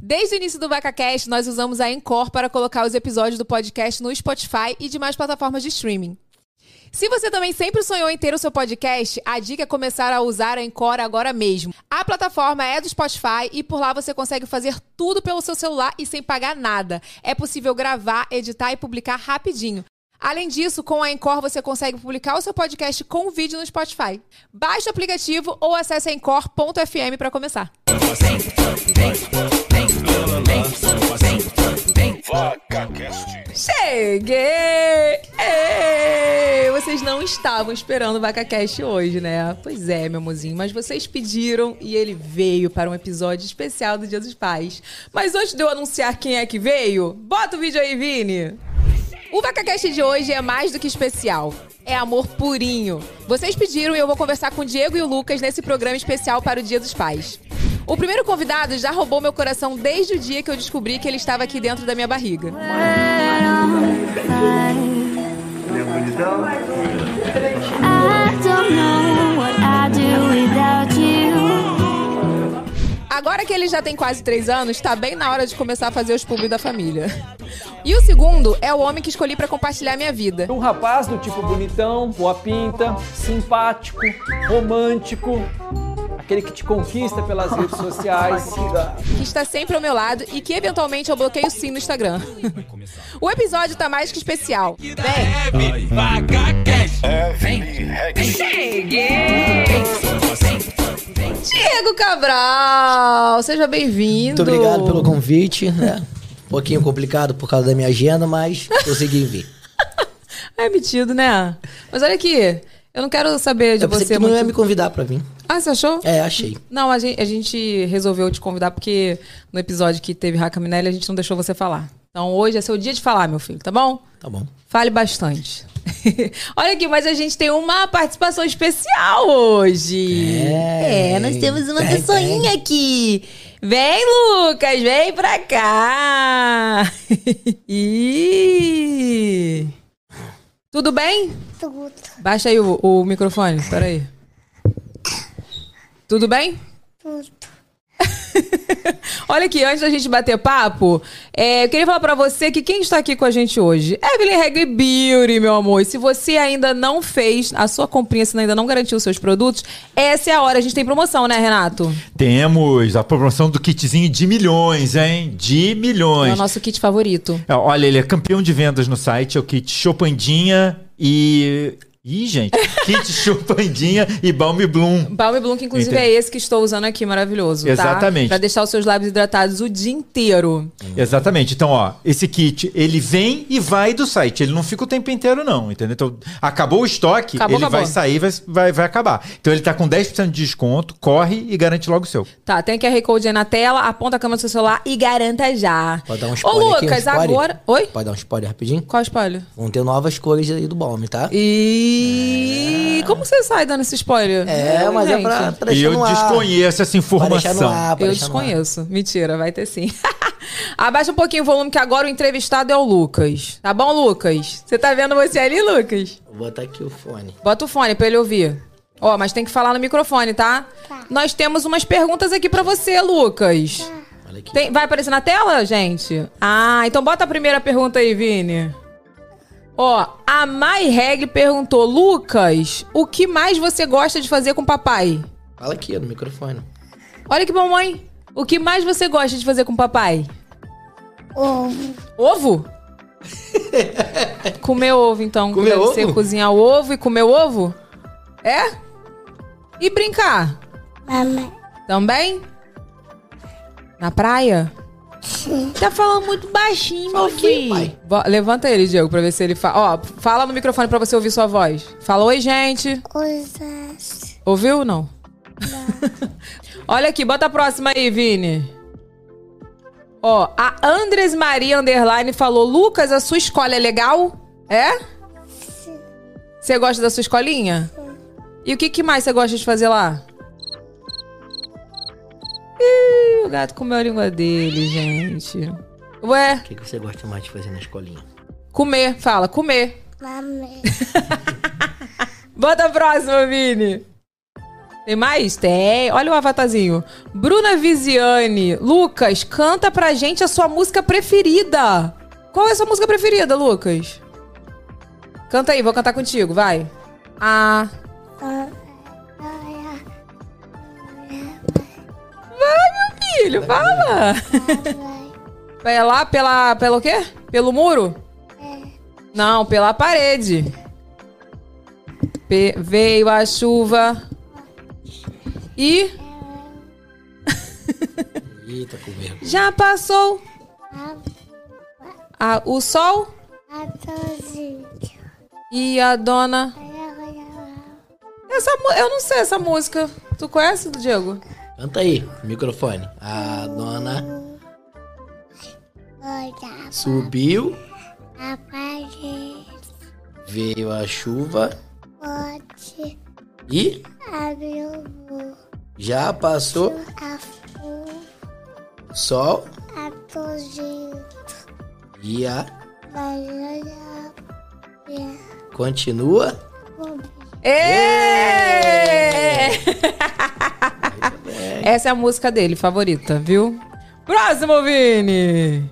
Desde o início do VacaCast, nós usamos a Encore para colocar os episódios do podcast no Spotify e demais plataformas de streaming. Se você também sempre sonhou em ter o seu podcast, a dica é começar a usar a Encore agora mesmo. A plataforma é do Spotify e por lá você consegue fazer tudo pelo seu celular e sem pagar nada. É possível gravar, editar e publicar rapidinho. Além disso, com a Encore você consegue publicar o seu podcast com vídeo no Spotify. Baixe o aplicativo ou acesse encore.fm para começar. Cheguei! Ei, vocês não estavam esperando o VacaCast hoje, né? Pois é, meu mozinho, mas vocês pediram e ele veio para um episódio especial do Dia dos Pais. Mas antes de eu anunciar quem é que veio, bota o vídeo aí, Vini! O VacaCast de hoje é mais do que especial. É amor purinho. Vocês pediram e eu vou conversar com o Diego e o Lucas nesse programa especial para o Dia dos Pais. O primeiro convidado já roubou meu coração desde o dia que eu descobri que ele estava aqui dentro da minha barriga. You. Agora que ele já tem quase três anos, tá bem na hora de começar a fazer os pubs da família. E o segundo é o homem que escolhi pra compartilhar minha vida. Um rapaz do tipo bonitão, boa pinta, simpático, romântico, aquele que te conquista pelas redes sociais. que está sempre ao meu lado e que eventualmente eu bloqueio sim no Instagram. o episódio tá mais que especial. Vem! Diego Cabral, seja bem-vindo. Muito obrigado pelo convite. né? Um pouquinho complicado por causa da minha agenda, mas consegui vir. É metido, né? Mas olha aqui, eu não quero saber de Eu você que tu não muito... ia me convidar pra vir. Ah, você achou? É, achei. Não, a gente, a gente resolveu te convidar porque no episódio que teve Raca Minelli a gente não deixou você falar. Então hoje é seu dia de falar, meu filho, tá bom? Tá bom. Fale bastante. Olha aqui, mas a gente tem uma participação especial hoje. É. É, nós temos uma Tem, pessoinha aqui. Vem, Lucas, vem pra cá. Ih. Tudo bem? Tudo. Baixa aí o, o microfone, peraí. Tudo bem? Tudo. Olha aqui, antes da gente bater papo, é, eu queria falar pra você que quem está aqui com a gente hoje é Evelyn Reggae Beauty, meu amor. E se você ainda não fez a sua comprinha, se ainda não garantiu os seus produtos, essa é a hora. A gente tem promoção, né, Renato? Temos a promoção do kitzinho de milhões, hein? De É milhões. o nosso kit favorito. É, Olha, ele é campeão de vendas no site, é o kit Chopandinha e. Ih, gente, kit Chopandinha e Balm Bloom. Balm Bloom, que inclusive Entendi. é esse que estou usando aqui, maravilhoso. tá? Exatamente. Pra deixar os seus lábios hidratados o dia inteiro. Exatamente. Então, ó, esse kit, ele vem e vai do site. Ele não fica o tempo inteiro, não, entendeu? Então, acabou o estoque, Acabou, ele acabou. vai sair, vai, vai, vai acabar. Então, ele tá com 10% de desconto, corre e garante logo o seu. Tá, tem QR Code aí na tela, aponta a câmera do seu celular e garanta já. Pode dar um Ô, spoiler aqui, um Lucas, spoiler? agora. Oi? Pode dar um spoiler rapidinho? Qual spoiler? Vão ter novas cores aí do Balm, tá? E como você sai dando esse spoiler? É, mas é gente? pra, pra E eu no ar. desconheço essa informação. ar, pra Eu deixar no ar. desconheço. Mentira, vai ter sim. Abaixa um pouquinho o volume que agora o entrevistado é o Lucas. Tá bom, Lucas? Você tá vendo você ali, Lucas? Vou botar aqui o fone. Bota o fone pra ele ouvir. Ó, mas tem que falar no microfone, tá? Tá. Nós temos umas perguntas aqui pra você, Lucas. Olha aqui. Tem- vai aparecer na tela, gente? Ah, então bota a primeira pergunta aí, Vini. Ó, a Mai Reg perguntou: Lucas, o que mais você gosta de fazer com o papai? Fala aqui, ó, no microfone. Olha que mamãe. O que mais você gosta de fazer com o papai? Ovo. Ovo? comer ovo, então. Comer Deve ovo? ser cozinhar o ovo e comer o ovo? É? E brincar? Mamãe. Também? Na praia? Tá falando muito baixinho, Fala meu aqui, filho. Levanta ele, Diego, pra ver se ele fala. Ó, fala no microfone pra você ouvir sua voz. Fala, oi, gente. Coisas. Ouviu ou não? Olha aqui, bota a próxima aí, Vini. Ó, a Andres Maria Underline falou: Lucas, a sua escola é legal? É? Você gosta da sua escolinha? E o que, que mais você gosta de fazer lá? Ih, o gato comeu a língua dele, gente. Ué, O que, que você gosta mais de fazer na escolinha? comer, fala, comer. Mamãe. Bota a próxima, Vini. Tem mais? Tem. Olha o avatarzinho. Bruna Viziane. Lucas, canta pra gente a sua música preferida. Qual é a sua música preferida, Lucas? Canta aí, vou cantar contigo, vai. Ah. Filho, fala. Pela, pela, pelo quê? Pelo muro? Não, pela parede. Pe- veio a chuva. E Eita, com vergonha. já passou a- o sol e a dona. Essa, eu não sei essa música. Tu conhece, Diego? Canta aí, microfone. A dona subiu, veio a chuva Pode e abrir o já passou o sol atozinho. e a olha continua. Ê! Essa é a música dele, favorita, viu? Próximo, Vini!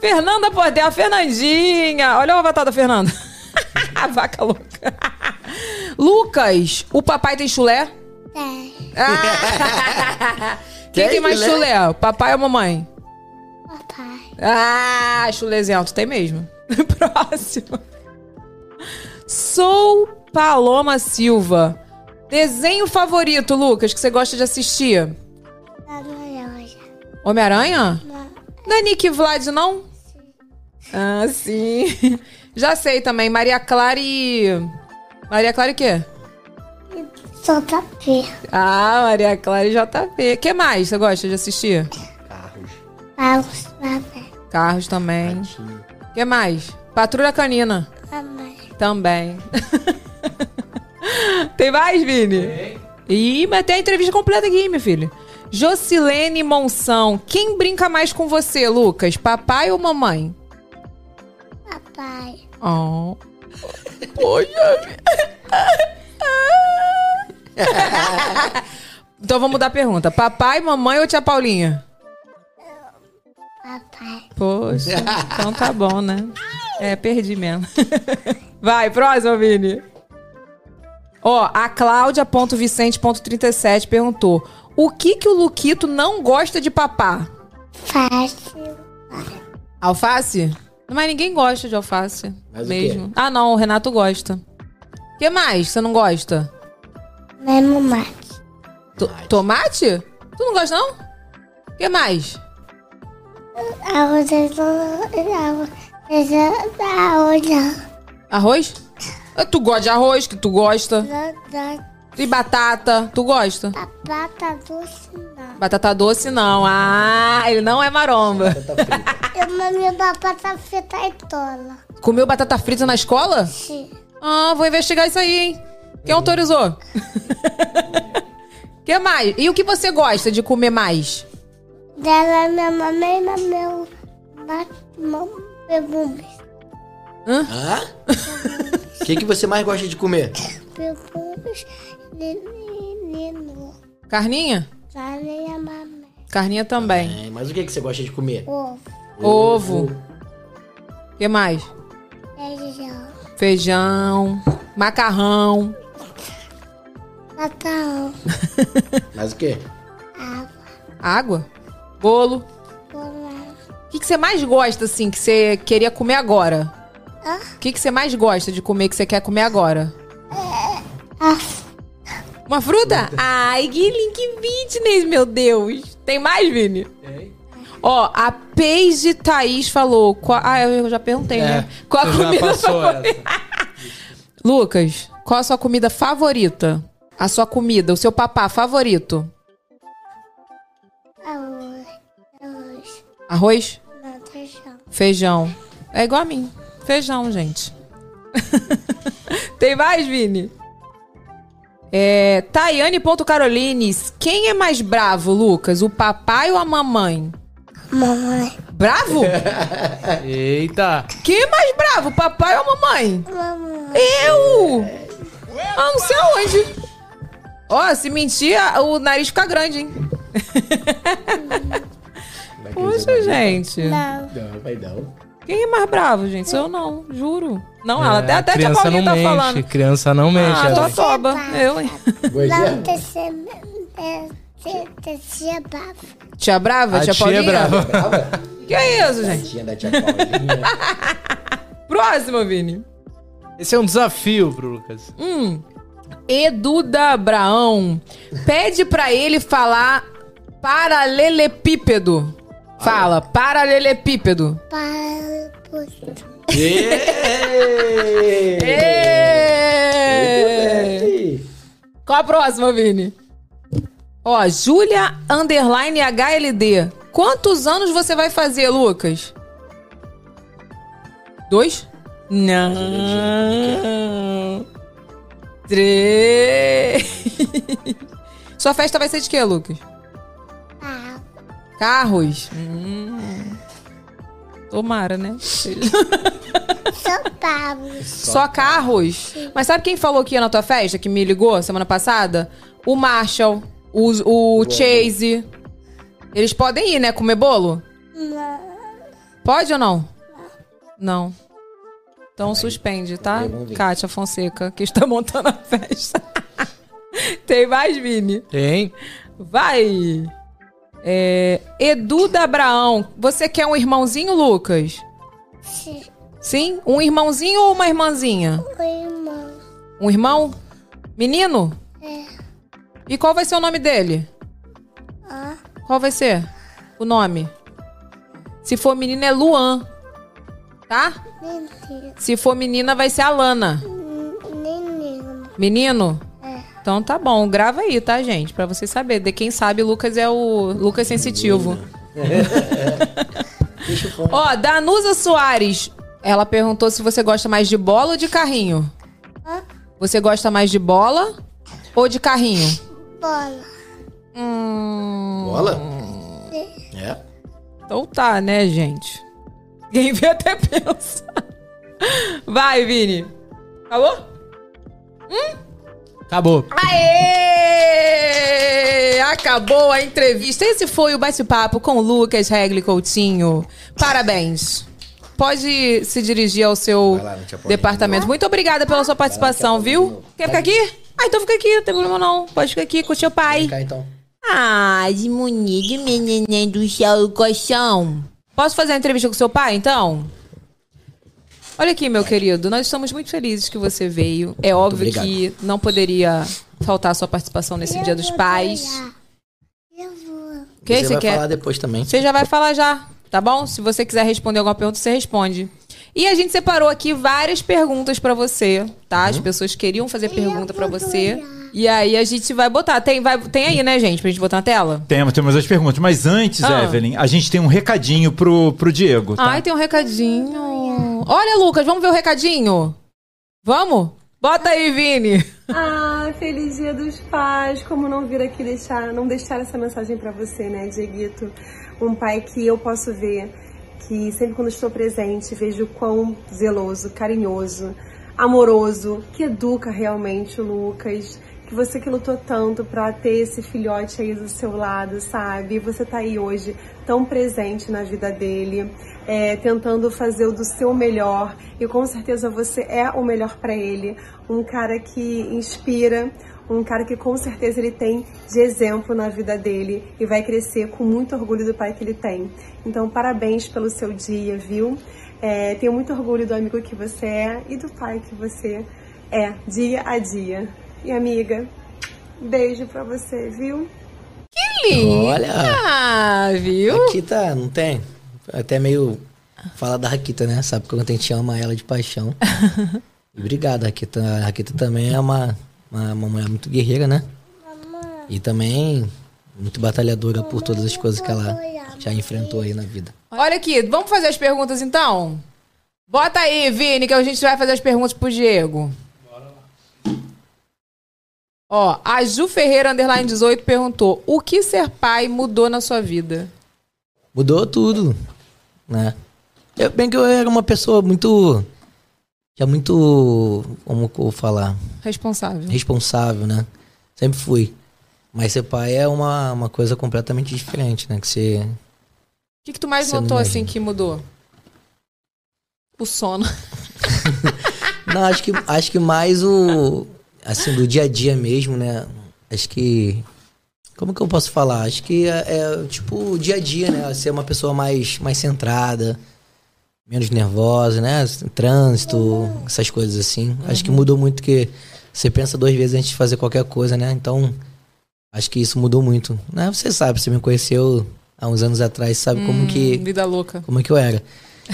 Fernanda Portel, a Fernandinha. Olha o avatar da Fernanda. a vaca louca. Lucas, o papai tem chulé? tem Quem Tem mais chulé? chulé? Papai ou mamãe? papai. Ah, chulezento, tem mesmo. Próximo. Sou Paloma Silva. Desenho favorito, Lucas, que você gosta de assistir? Loja. Homem-Aranha? Não é Nick Vlad, não? Ah, sim. Já sei também. Maria Clara e. Maria Clara e o quê? Pé. Ah, Maria Clara e JP. O que mais você gosta de assistir? Carros. Vamos, papai. Carros também. O que mais? Patrulha Canina. Mamãe. Também. tem mais, Vini? Tem. Ih, mas tem a entrevista completa aqui, meu filho. Jocilene Monção. Quem brinca mais com você, Lucas? Papai ou mamãe? Papai. Oh. Poxa. então vamos mudar a pergunta. Papai, mamãe ou tia Paulinha? Papai. Poxa, então tá bom, né? É, perdi mesmo. Vai, próximo, Vini. Ó, a Cláudia.vicente.37 perguntou: O que que o Luquito não gosta de papá? Fácil. Alface? Mas ninguém gosta de alface. Mas o mesmo. Ah, não, o Renato gosta. O que mais você não gosta? Mesmo mate. To- tomate? Tu não gosta, não? O que mais? Arroz. Arroz. Arroz. Arroz? Ah, Tu gosta de arroz, que tu gosta. Arroz. E batata, tu gosta? Batata doce não. Batata doce não. Ah, ele não é maromba. Eu mamei batata frita e tola. Comeu batata frita na escola? Sim. Ah, vou investigar isso aí, hein? Quem autorizou? que mais? E o que você gosta de comer mais? Dela minha mamãe e meu legumes. Hã? O que, que você mais gosta de comer? Legumes. Menino. Carninha? Mamãe. Carninha também. É, mas o que, que você gosta de comer? Ovo. Ovo. O que mais? Feijão. Feijão, macarrão. Macarrão. Mas o quê? Água. Água? Bolo. Bolão. O que, que você mais gosta, assim, que você queria comer agora? O que, que você mais gosta de comer que você quer comer agora? Ah, Uma fruta? Ai, que link fitness, meu Deus. Tem mais, Vini? Tem. Ó, a Paige Thaís falou. Qual... Ah, eu já perguntei, né? Qual a É, comida passou favorita? Lucas, qual a sua comida favorita? A sua comida, o seu papá favorito? arroz. Arroz. Arroz? Não, feijão. Feijão. É igual a mim. Feijão, gente. Tem mais, Vini? É, Tayane.carolines. Quem é mais bravo, Lucas? O papai ou a mamãe? Mamãe. Bravo? Eita! Quem é mais bravo, o papai ou a mamãe? Mamãe. Eu! Ah, não sei aonde. Ó, se mentir, o nariz fica grande, hein? Poxa, gente. Não. Não, vai não. Quem é mais bravo, gente? Sou eu não, juro. Não, ela até, É, até a tia criança Paulinha não tá mente, falando. criança não mente. Ah, tô toba. Eu, hein? Terceira brava. Tia Brava? A tia tia Paulinha? é brava. Brava? Que é isso, gente? Tinha da tia Paulinha. Próximo, Vini. Esse é um desafio pro Lucas. Hum. Edu da Abraão pede pra ele falar paralelepípedo. Fala, paralelepípedo. Para. Puto. Ê! Ê! Qual a próxima, Vini? Ó, Júlia Underline HLD. Quantos anos você vai fazer, Lucas? Dois? Não. Três. Sua festa vai ser de quê, Lucas? Carros? Hum. Tomara, né? sou Pablo. Só carros? Mas sabe quem falou que ia na tua festa, que me ligou semana passada? O Marshall, o, o Chase. Eles podem ir, né? Comer bolo? Não. Pode ou não? Não. Então suspende, tá? Kátia Fonseca, que está montando a festa. Tem mais, Vini? Tem? Vai! É, Edu da Abraão, você quer um irmãozinho, Lucas? Se Sim? Um irmãozinho ou uma irmãzinha? o irmão. Um irmão? Menino? É. E qual vai ser o nome dele? Ah, Qual vai ser o nome? Se for menina, é Luan. Tá? mentira. Se for menina, vai ser Alana. Menino. Menino? Então tá bom, grava aí, tá, gente? Pra vocês saberem. De quem sabe, Lucas é o Lucas Sensitivo. Ó, Danusa Soares. Ela perguntou se você gosta mais de bola ou de carrinho. Hã? Você gosta mais de bola ou de carrinho? Bola. Hum. Bola? É. Então tá, né, gente? Quem vê até pensa. Vai, Vini. Acabou? Acabou. Aê! Acabou a entrevista. Esse foi o bate-papo com o Lucas Regli Coutinho. Parabéns. Pode se dirigir ao seu lá, departamento. Muito obrigada pela sua participação, viu? Quer ficar aqui? Ah, então fica aqui, não tem problema não. Pode ficar aqui com o seu pai. Vem cá então. Ai, Monique, meu neném do céu do colchão. Posso fazer a entrevista com seu pai, então? Olha aqui, meu querido, nós estamos muito felizes que você veio. É óbvio obrigado. que não poderia faltar a sua participação nesse Dia dos Pais. Eu vou. O que você você vai quer? falar depois também. Você já vai falar já, tá bom? Se você quiser responder alguma pergunta, você responde. E a gente separou aqui várias perguntas pra você, tá? Uhum. As pessoas queriam fazer pergunta pra você. E aí a gente vai botar. Tem, vai, tem aí, né, gente, pra gente botar na tela? Temos, temos as perguntas. Mas antes, Ah. Evelyn, a gente tem um recadinho pro, pro Diego, tá? Ai, tem um recadinho. Olha, Lucas, vamos ver o recadinho? Vamos? Bota aí, Vini. Ah, feliz dia dos pais. Como não vir aqui deixar, não deixar essa mensagem pra você, né, Dieguito? Um pai que eu posso ver, que sempre quando estou presente, vejo quão zeloso, carinhoso, amoroso, que educa realmente o Lucas. Você que lutou tanto pra ter esse filhote aí do seu lado, sabe? Você tá aí hoje tão presente na vida dele, é, tentando fazer o do seu melhor e com certeza você é o melhor pra ele. Um cara que inspira, um cara que com certeza ele tem de exemplo na vida dele e vai crescer com muito orgulho do pai que ele tem. Então, parabéns pelo seu dia, viu? É, tenho muito orgulho do amigo que você é e do pai que você é, dia a dia. E amiga, beijo pra você, viu? Olha, Ah, viu? Raquita não tem. Até meio fala da Raquita, né? Sabe que a gente ama ela de paixão. Obrigado, Raquita. A Raquita também é uma, uma, uma mulher muito guerreira, né? E também muito batalhadora por todas as coisas que ela já enfrentou aí na vida. Olha aqui, vamos fazer as perguntas então? Bota aí, Vini, que a gente vai fazer as perguntas pro Diego. Ó, a Ju Ferreira, underline 18, perguntou: O que ser pai mudou na sua vida? Mudou tudo, né? Eu, bem que eu era uma pessoa muito. Já muito. Como eu vou falar? Responsável. responsável, né? Sempre fui. Mas ser pai é uma, uma coisa completamente diferente, né? Que você. O que, que tu mais notou assim que mudou? O sono. Não, acho que, acho que mais o. Assim, do dia a dia mesmo, né? Acho que. Como que eu posso falar? Acho que é, é, tipo o dia a dia, né? Ser uma pessoa mais, mais centrada, menos nervosa, né? Trânsito, essas coisas assim. Acho que mudou muito que você pensa duas vezes antes de fazer qualquer coisa, né? Então, acho que isso mudou muito. Né? Você sabe, você me conheceu há uns anos atrás, sabe como que Hum, Vida louca. como que eu era.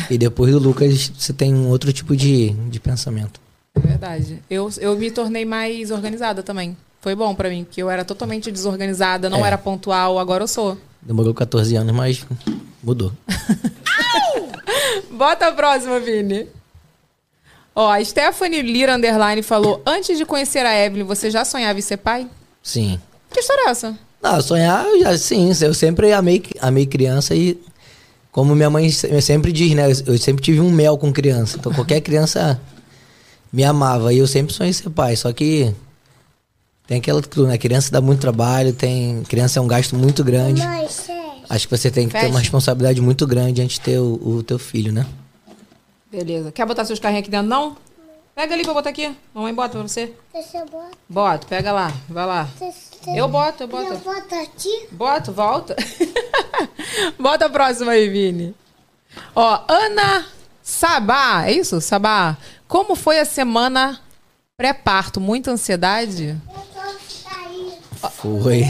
E depois do Lucas, você tem um outro tipo de, de pensamento. É verdade. Eu, eu me tornei mais organizada também. Foi bom pra mim, porque eu era totalmente desorganizada, não É. era pontual, agora eu sou. Demorou 14 anos, mas mudou. Bota a próxima, Vini. Ó, a Stephanie Lira Underline falou: Antes de conhecer a Evelyn, você já sonhava em ser pai? Sim. Que história é essa? Não, sonhar, eu já, sim. Eu sempre amei, amei criança e, como minha mãe se- sempre diz, né? Eu sempre tive um mel com criança. Então, qualquer criança me amava. E eu sempre sonhei ser pai. Só que tem aquela tudo, né? Criança dá muito trabalho, tem... Criança é um gasto muito grande. Mãe, sério. Acho que você tem que ter uma responsabilidade muito grande antes de ter o, o teu filho, né? Beleza. Quer botar seus carrinhos aqui dentro, não? Pega ali pra botar aqui. Mamãe bota pra você. Deixa eu botar. Bota, pega lá. Vai lá. Deixa Eu boto, eu eu boto. boto aqui. Bota, volta. Bota a próxima aí, Vini. Ó, Ana Sabá, é isso? Sabá. Como foi a semana pré-parto? Muita ansiedade? Eu tô saindo. Foi.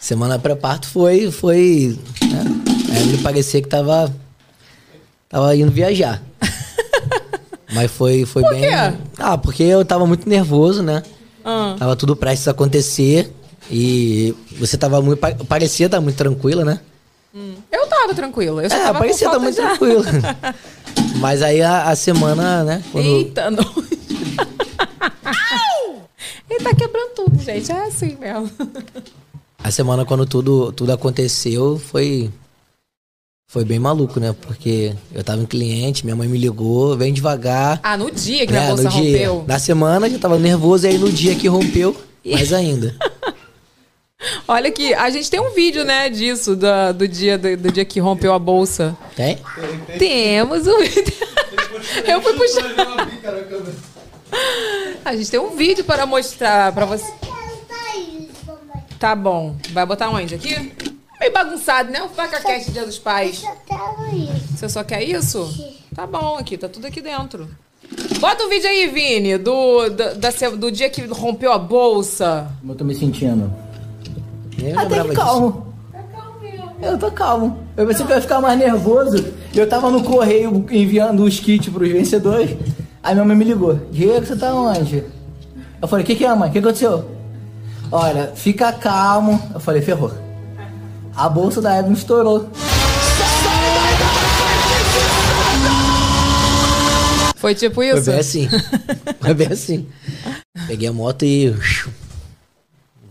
Semana pré-parto foi. foi né? Aí me parecia que tava. Tava indo viajar. Mas foi, foi bem. quê? Ah, porque eu tava muito nervoso, né? Ah. Tava tudo prestes a acontecer. E você tava muito. pa- Parecia estar muito tranquila, né? Eu tava tranquila. Eu É, parecia estar muito de tranquila. Mas aí a, a semana, né? Quando, Eita, não. Ele tá quebrando tudo, gente. É assim mesmo. A semana quando tudo, tudo aconteceu foi foi bem maluco, né? Porque eu tava em cliente, minha mãe me ligou, vem devagar. Ah, no dia que né? bolsa no dia, rompeu. Na semana já tava nervoso, aí no dia que rompeu, mais ainda. Olha aqui, a gente tem um vídeo, né, disso, da- do, dia, do, do dia que rompeu a bolsa. Tem? Temos um vídeo. Eu fui puxar. A gente tem um vídeo para mostrar pra você. Tá bom. Vai botar onde? Aqui? Meio bagunçado, né? O PacaCast Dia dos Pais. Eu quero isso. Você só quer isso? Tá bom, aqui, tá tudo aqui dentro. Bota o vídeo aí, Vini, do, da, da do dia que rompeu a bolsa. Como eu tô me sentindo? Nem eu Até que calmo. Eu tô calmo. Eu pensei que eu ia ficar mais nervoso. Eu tava no correio enviando os kits pros vencedores. Aí minha mãe me ligou. Diego, você tá onde? Eu falei, o que que é, mãe? O que aconteceu? Olha, fica calmo. Eu falei, ferrou. A bolsa da Evelyn estourou. Foi tipo Foi isso? bem assim. Foi bem assim. Peguei a moto e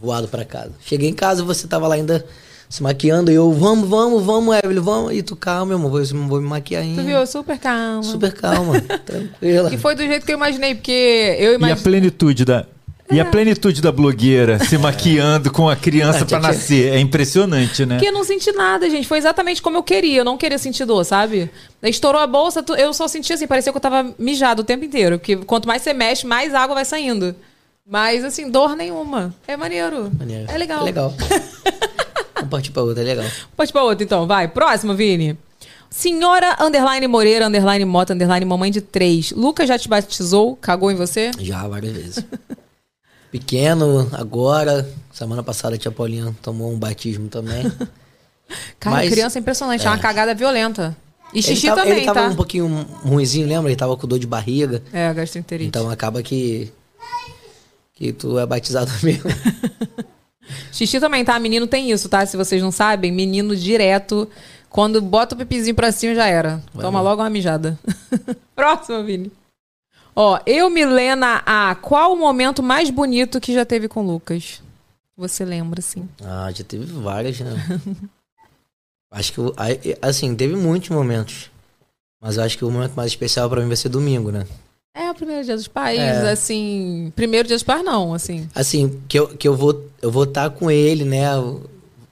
voado pra casa. Cheguei em casa, você tava lá ainda se maquiando e eu, vamos, vamos, vamos, Evelyn, vamos. E tu, calma, meu amor, vou, vou me maquiar ainda. Tu viu? Super calma. Super calma, tranquila. E foi do jeito que eu imaginei, porque eu E a imaginei. plenitude da. E a plenitude da blogueira se maquiando com a criança que- nascer. É impressionante, né? Porque eu não senti nada, gente. Foi exatamente como eu queria. Eu não queria sentir dor, sabe? Estourou a bolsa, eu só senti assim, parecia que eu tava mijado o tempo inteiro. Porque quanto mais você mexe, mais água vai saindo. Mas, assim, dor nenhuma. É maneiro. Maneiro. É legal. É legal. Vamos partir pra outra, é legal. Pode pra outra, então. Vai. Próximo, Vini. Senhora Underline Moreira, Underline Mota, Underline Mamãe de Três. Lucas já te batizou? Cagou em você? Já várias vezes. Pequeno, agora. Semana passada a tia Paulinha tomou um batismo também. Cara, Mas- criança é impressionante. É uma cagada violenta. E Ele xixi tava, também, ele tava tá? um pouquinho ruimzinho, lembra? Ele tava com dor de barriga. É, gastroenterite. Então acaba que. Que tu é batizado mesmo. Xixi também, tá? Menino tem isso, tá? Se vocês não sabem, menino direto, quando bota o pipizinho pra cima já era. Toma logo uma mijada. Próximo, Vini. Ó, eu, Milena A. Qual o momento mais bonito que já teve com o Lucas? Você lembra, assim? Ah, já teve várias, né? acho que. Assim, teve muitos momentos. Mas acho que o momento mais especial pra mim vai ser domingo, né? É, o primeiro dia dos pais, É. assim. Primeiro dia dos pais, não, assim. Assim, que eu, que eu vou eu vou estar com ele, né?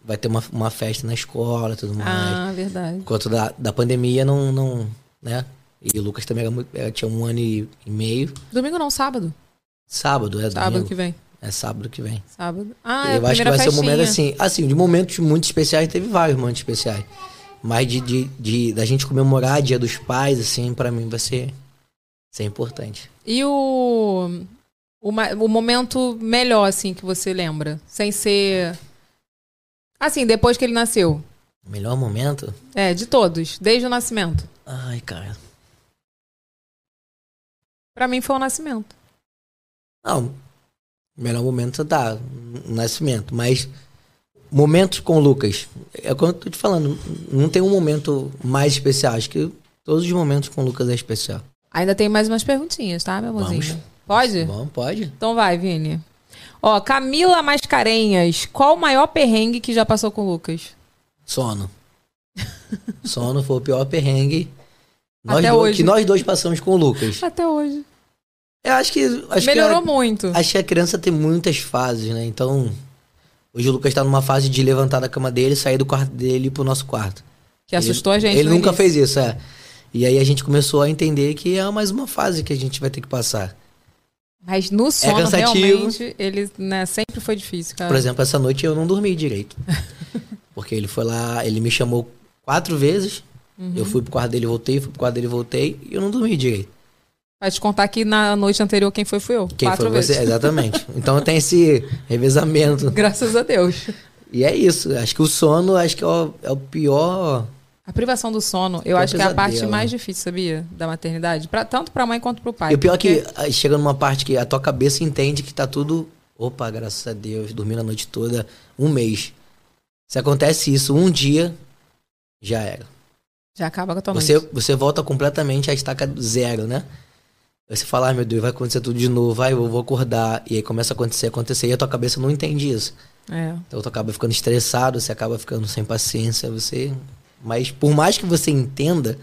Vai ter uma, uma festa na escola e tudo mais. Ah, verdade. Enquanto da, da pandemia não, não. né? E o Lucas também era muito, era- tinha um ano e, meio. Domingo não, sábado. Sábado, é Sábado domingo. que vem. É sábado que vem. Sábado. Ah, é a eu acho que vai ser um momento festinha. assim. Assim, de momentos muito especiais, teve vários momentos especiais. Mas de, de, de- da gente comemorar Dia dos Pais, assim, pra mim vai ser, ser importante. E o, o, o momento melhor, assim, que você lembra? Sem ser. Assim, depois que ele nasceu. O melhor momento? É, de todos, desde o nascimento. Ai, cara. Pra mim foi o nascimento. Não. O melhor momento tá no nascimento. Mas momentos com o Lucas. É como eu tô te falando. Não tem um momento mais especial. Acho que todos os momentos com o Lucas é especial. Ainda tem mais umas perguntinhas, tá, meu amorzinho? Vamos. Pode? Bom, pode? Então vai, Vini. Ó, Camila Mascarenhas, qual o maior perrengue que já passou com o Lucas? Sono. Sono foi o pior perrengue. Nós Até dois- hoje. Que nós dois passamos com o Lucas. Até hoje. Eu acho que. Acho Melhorou que muito. a, acho que a criança tem muitas fases, né? Então. Hoje o Lucas tá numa fase de levantar da cama dele, sair do quarto dele e ir pro nosso quarto. Que assustou a gente. Ele nunca início. fez isso, é. E aí a gente começou a entender que é mais uma fase que a gente vai ter que passar. Mas no sono, cansativo. realmente, ele né, sempre foi difícil, cara. Por exemplo, essa noite eu não dormi direito. Porque ele foi lá, ele me chamou quatro vezes. Uhum. Eu fui pro quarto dele, voltei, fui pro quarto dele, voltei, e eu não dormi direito. Vai te contar que na noite anterior quem foi fui eu. Quem quatro foi vezes. você? Exatamente. Então tem esse revezamento. Graças a Deus. E é isso. Acho que o sono, acho que é o, é o pior. A privação do sono, eu É um acho que é a parte mais difícil, sabia? Da maternidade. Pra, tanto pra mãe quanto pro pai. e o pior é porque- que aí chega numa parte que a tua cabeça entende que tá tudo. Opa, graças a Deus, dormindo a noite toda, um mês. Se acontece isso um dia, já era. Já acaba com a tua Você, noite. você volta completamente à estaca zero, né? Aí você fala, ai meu Deus, vai acontecer tudo de novo, vai, eu vou acordar. E aí começa a acontecer, acontecer, e a tua cabeça não entende isso. É. Então tu acaba ficando estressado, você acaba ficando sem paciência, você. Mas por mais que você entenda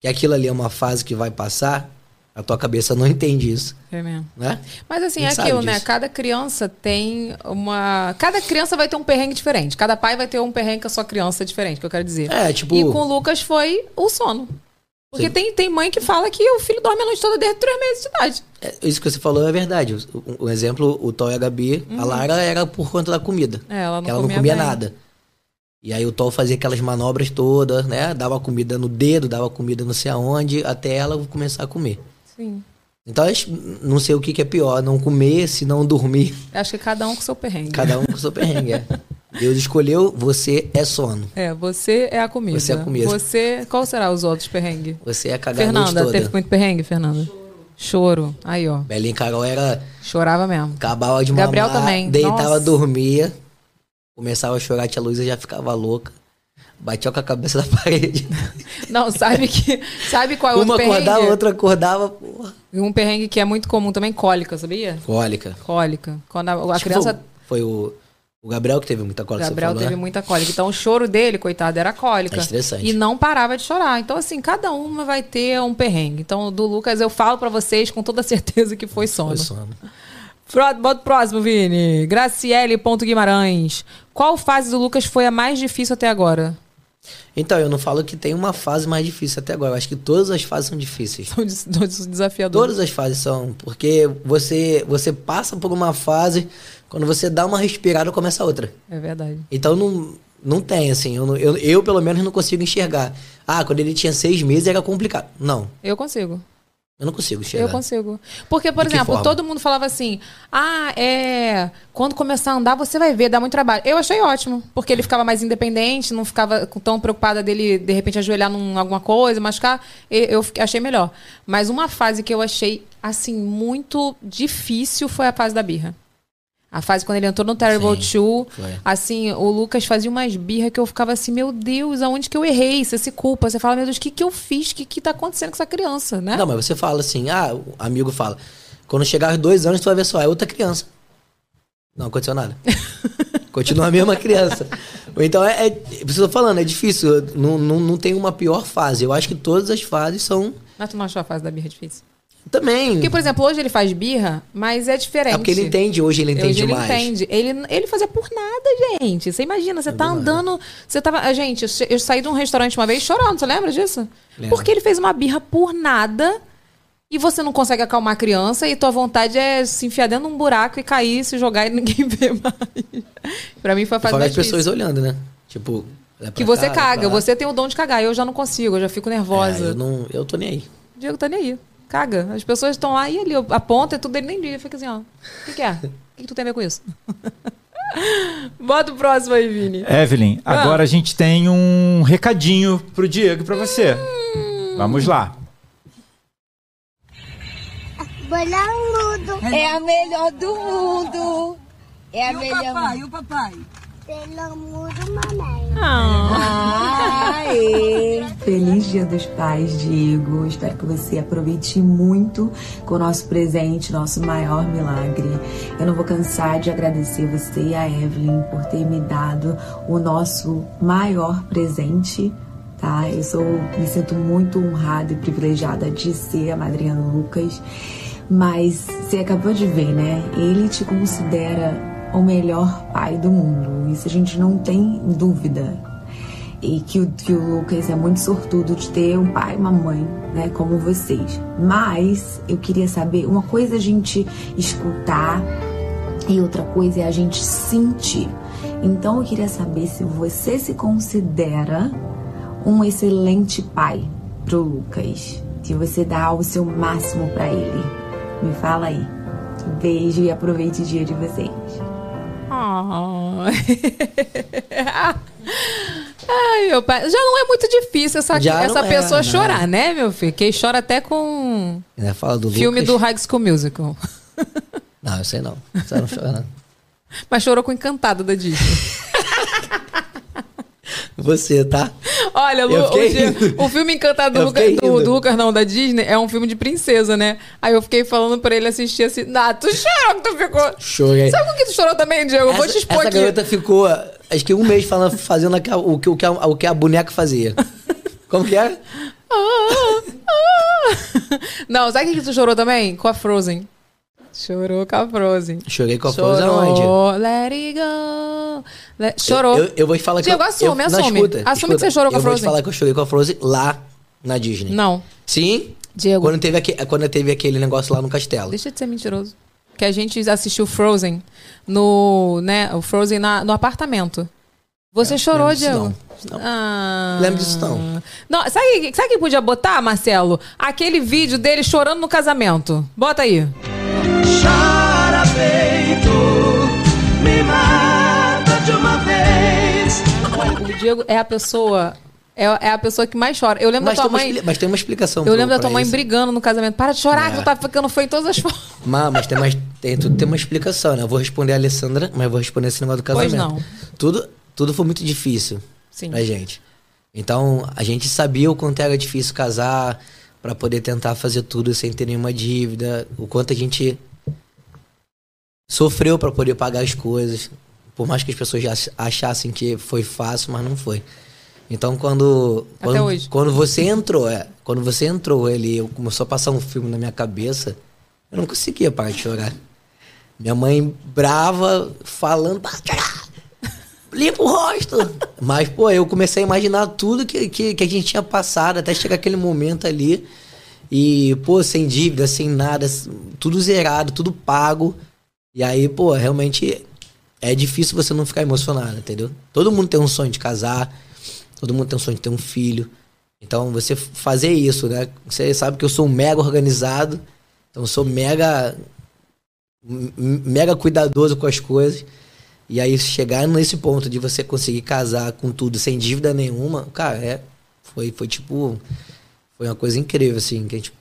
que aquilo ali é uma fase que vai passar, a tua cabeça não entende isso, É mesmo. né? Mas assim, é aquilo, né? disso. Cada criança tem uma. Cada criança vai ter um perrengue diferente. Cada pai vai ter um perrengue com a sua criança diferente, que eu quero dizer. É, tipo. E com o Lucas foi o sono. Porque Sim. tem, tem mãe que fala que o filho dorme a noite toda desde três meses de idade. é, isso que você falou é verdade. O, o exemplo, o Thor e a Gabi, a Lara era por conta da comida. É, ela Uhum. não ela comia, não comia nada. E aí o Thor fazia aquelas manobras todas, né? Dava comida no dedo, dava comida não sei aonde, até ela começar a comer. Sim. Então, acho- não sei o que, que é pior, não comer, se não dormir. Acho que cada um com seu perrengue. Cada um com o seu perrengue, é. Deus escolheu, você é sono. É, você é a comida. Você é a comida. Você. Qual será os outros perrengues? Você é a noite Fernanda, teve muito perrengue, Fernanda? Choro. Aí, ó. Belinha Carol era... Chorava mesmo. Acabava de Gabriel mamar, também. deitava, Nossa. dormia, começava a chorar, a tia Luísa já ficava louca. Batia com a cabeça da parede. Não, sabe que. Sabe qual é o Uma perrengue? acordava, outra acordava, porra. Um perrengue que é muito comum também, cólica, sabia? Cólica. Cólica. Quando a, a criança. Foi, foi o, o Gabriel que teve muita cólica, Gabriel você falou, teve né? muita cólica. Então o choro dele, coitado, era cólica. É estressante. E não parava de chorar. Então, assim, cada uma vai ter um perrengue. Então, do Lucas, eu falo pra vocês com toda certeza que foi sono. Foi sono. Pro- Bota o próximo, Vini. Graciele ponto Guimarães. Qual fase do Lucas foi a mais difícil até agora? Então, eu não falo que tem uma fase mais difícil até agora. Eu acho que todas as fases são difíceis. São des- des- desafiadores. Todas as fases são. Porque você, você passa por uma fase, quando você dá uma respirada, começa outra. É verdade. Então não, não tem, assim. Eu, eu, eu, pelo menos, não consigo enxergar. Ah, quando ele tinha seis meses era complicado. Não, Eu consigo. Eu não consigo enxergar. Eu consigo. Porque, por exemplo, todo mundo falava assim: ah, é. Quando começar a andar, você vai ver, dá muito trabalho. Eu achei ótimo. Porque ele ficava mais independente, não ficava tão preocupada dele, de repente, ajoelhar em alguma coisa, machucar. Eu achei melhor. Mas uma fase que eu achei, assim, muito difícil foi a fase da birra. A fase quando ele entrou no Terrible Sim, 2. foi. Assim, o Lucas fazia umas birras que eu ficava assim, meu Deus, aonde que eu errei? Você se culpa. Você fala, meu Deus, o que, que eu fiz? O que, que tá acontecendo com essa criança, né? Não, mas você fala assim, ah, o amigo fala, quando chegar aos dois anos, tu vai ver só, é outra criança. Não aconteceu nada. Continua a mesma criança. Então, é, é, tô falando, é difícil. Não, não, não tem uma pior fase. Eu acho que todas as fases são. Mas tu não achou a fase da birra difícil? Também. Porque, por exemplo, hoje ele faz birra, mas é diferente. É porque ele entende, hoje ele entende Hoje ele mais. entende. Ele, ele fazia por nada, gente. Você imagina, você tá andando. Você tava. ah, Gente, eu, saí de um restaurante uma vez chorando, você lembra disso? Lembro. Porque ele fez uma birra por nada e você não consegue acalmar a criança e tua vontade é se enfiar dentro de um buraco e cair, se jogar e ninguém vê mais. pra mim foi a fase mais pessoas olhando, né? Tipo, olha Que você cá, caga, você tem o dom de cagar. Eu já não consigo, eu já fico nervosa. É, eu, não, eu tô nem aí. Diego tá nem aí. Caga. As pessoas estão lá e ali, aponta e tudo, ele nem liga. Fica assim, ó. O que, que é? O que, que tu tem a ver com isso? Bota o próximo aí, Vini. Evelyn, Ah. agora a gente tem um recadinho pro Diego e pra você. Hum. Vamos lá. Bolangudo. É a melhor do mundo. É a E o melhor. papai, e o papai? Pelo mundo, mamãe. Aê. Feliz Dia dos Pais, Diego. Espero que você aproveite muito com o nosso presente, nosso maior milagre. Eu não vou cansar de agradecer você e a Evelyn por ter me dado o nosso maior presente. Tá? Eu sou, me sinto muito honrada e privilegiada de ser a madrinha do Lucas. Mas você acabou de ver, né? Ele te considera o melhor pai do mundo. Isso a gente não tem dúvida e que o, que o Lucas é muito sortudo de ter um pai e uma mãe, né, como vocês. Mas eu queria saber, uma coisa a gente escutar e outra coisa é a gente sentir. Então eu queria saber se você se considera um excelente pai pro Lucas, se você dá o seu máximo para ele. Me fala aí. Beijo e aproveite o dia de vocês. Ai, meu pai. Já não é muito difícil essa, Já essa é, pessoa não. chorar, né, meu filho? Quem chora até com Fala do filme Lucas. do High School Musical. Não, eu sei não. Você não chora, não. Mas chorou com Encantado da Disney. Você, tá? Olha, Lu, o, Diego- rindo. o filme Encantado do, Lucas, do, Lucas, não, da Disney, é um filme de princesa, né? Aí eu fiquei falando pra ele assistir assim. Ah, tu chorou que tu ficou. Chorei. Sabe com que tu chorou também, Diego? Eu vou te Essa, expor essa aqui. garota ficou, acho que um mês falando, fazendo aquela- o, que, o, que a, o que a boneca fazia. Como que é? Ah, ah. Não, sabe o que tu chorou também? Com a Frozen. Chorou com a Frozen. Chorei com a Frozen Chorou. aonde? Let it go. Let- Chorou. Eu, eu, eu vou te falar que Diego, eu, assume, eu, não, assume. escuta, Assume escuta. que você chorou com a Eu vou te Frozen. falar que eu chorei com a Frozen lá na Disney. Não. Sim? Diego. Quando teve, aque, quando teve aquele negócio lá no castelo. Deixa de ser mentiroso. Que a gente assistiu Frozen no, né, o Frozen na- no apartamento. Você chorou, lembro disso Diego? não. Não. Ah. Lembro disso não. Não, sabe, sabe quem podia botar, Marcelo? Aquele vídeo dele chorando no casamento. Bota aí. Chora peito, me mata de uma vez. O Diego é a pessoa. É, é a pessoa que mais chora. Eu lembro Mas da tem, tua uma, mãe. expli- mas tem uma explicação. Eu lembro da tua mãe isso. brigando no casamento. Para de chorar, que É. tu tá ficando feio em todas as formas. Mas, mas tem, mais, tem, tudo tem uma explicação, né? Eu vou responder a Alessandra, mas vou responder esse negócio do Pois casamento. não. Tudo, tudo foi muito difícil Sim. pra gente. Então, a gente sabia o quanto era difícil casar, pra poder tentar fazer tudo sem ter nenhuma dívida, o quanto a gente sofreu pra poder pagar as coisas. Por mais que as pessoas achassem que foi fácil, mas não foi. Então, quando Até quando, hoje. quando você entrou, é, quando você entrou, ele eu- começou a passar um filme na minha cabeça, eu não conseguia parar de chorar. Minha mãe brava, falando, para chorar, limpa o rosto. Mas, pô, eu comecei a imaginar tudo que, que, que a gente tinha passado até chegar aquele momento ali. E, pô, sem dívida, sem nada, tudo zerado, tudo pago. E aí, pô, realmente é difícil você não ficar emocionado, entendeu? Todo mundo tem um sonho de casar, todo mundo tem um sonho de ter um filho. Então, você fazer isso, né? Você sabe que eu sou mega organizado, então eu sou mega mega cuidadoso com as coisas. E aí chegar nesse ponto de você conseguir casar com tudo sem dívida nenhuma, cara, é foi foi tipo foi uma coisa incrível assim que a gente,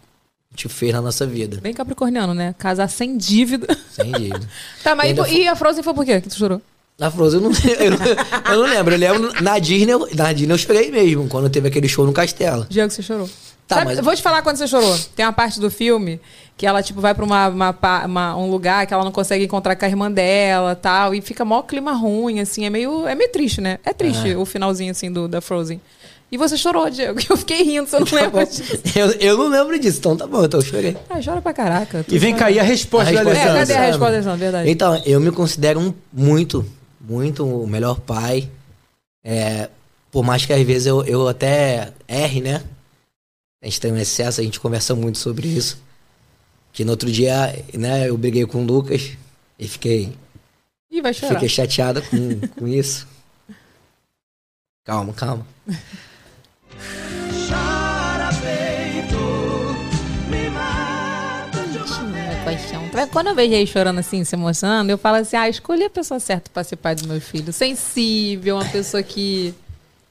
a gente fez na nossa vida, Bem capricorniano, né? Casar sem dívida. sem dívida. Tá, mas e, Ainda po- e a Frozen foi por quê que tu chorou? Na Frozen eu não, eu, não, eu não lembro. Eu lembro na Disney, eu- na Disney eu chorei mesmo, quando teve aquele show no castelo. Diego, você chorou. Tá, Sabe- mas- Vou te falar quando você chorou. Tem uma parte do filme que ela, tipo, vai pra uma, uma uma- um lugar que ela não consegue encontrar com a irmã dela tal. E fica mó clima ruim, assim. É meio, é meio triste, né? É triste É. o finalzinho, assim, do, da Frozen. E você chorou, Diego. Eu fiquei rindo, você não Tá lembra bom. disso. Eu, eu não lembro disso, então tá bom, então eu chorei. Ah, chora pra caraca. E vem cair a resposta, A da resposta É, Alessandra. cadê a resposta, Alessandra? Verdade. Então, eu me considero um muito, muito o melhor pai. É, por mais que às vezes eu, eu até erre, né? A gente tem um excesso, a gente conversa muito sobre isso. Que no outro dia, né, eu briguei com o Lucas e fiquei, Ih, vai chorar. fiquei chateada com, com isso. Calma, calma. Quando eu vejo ele chorando assim, se emocionando, eu falo assim: ah, escolhi a pessoa certa pra ser pai dos meus filhos. Sensível, uma pessoa que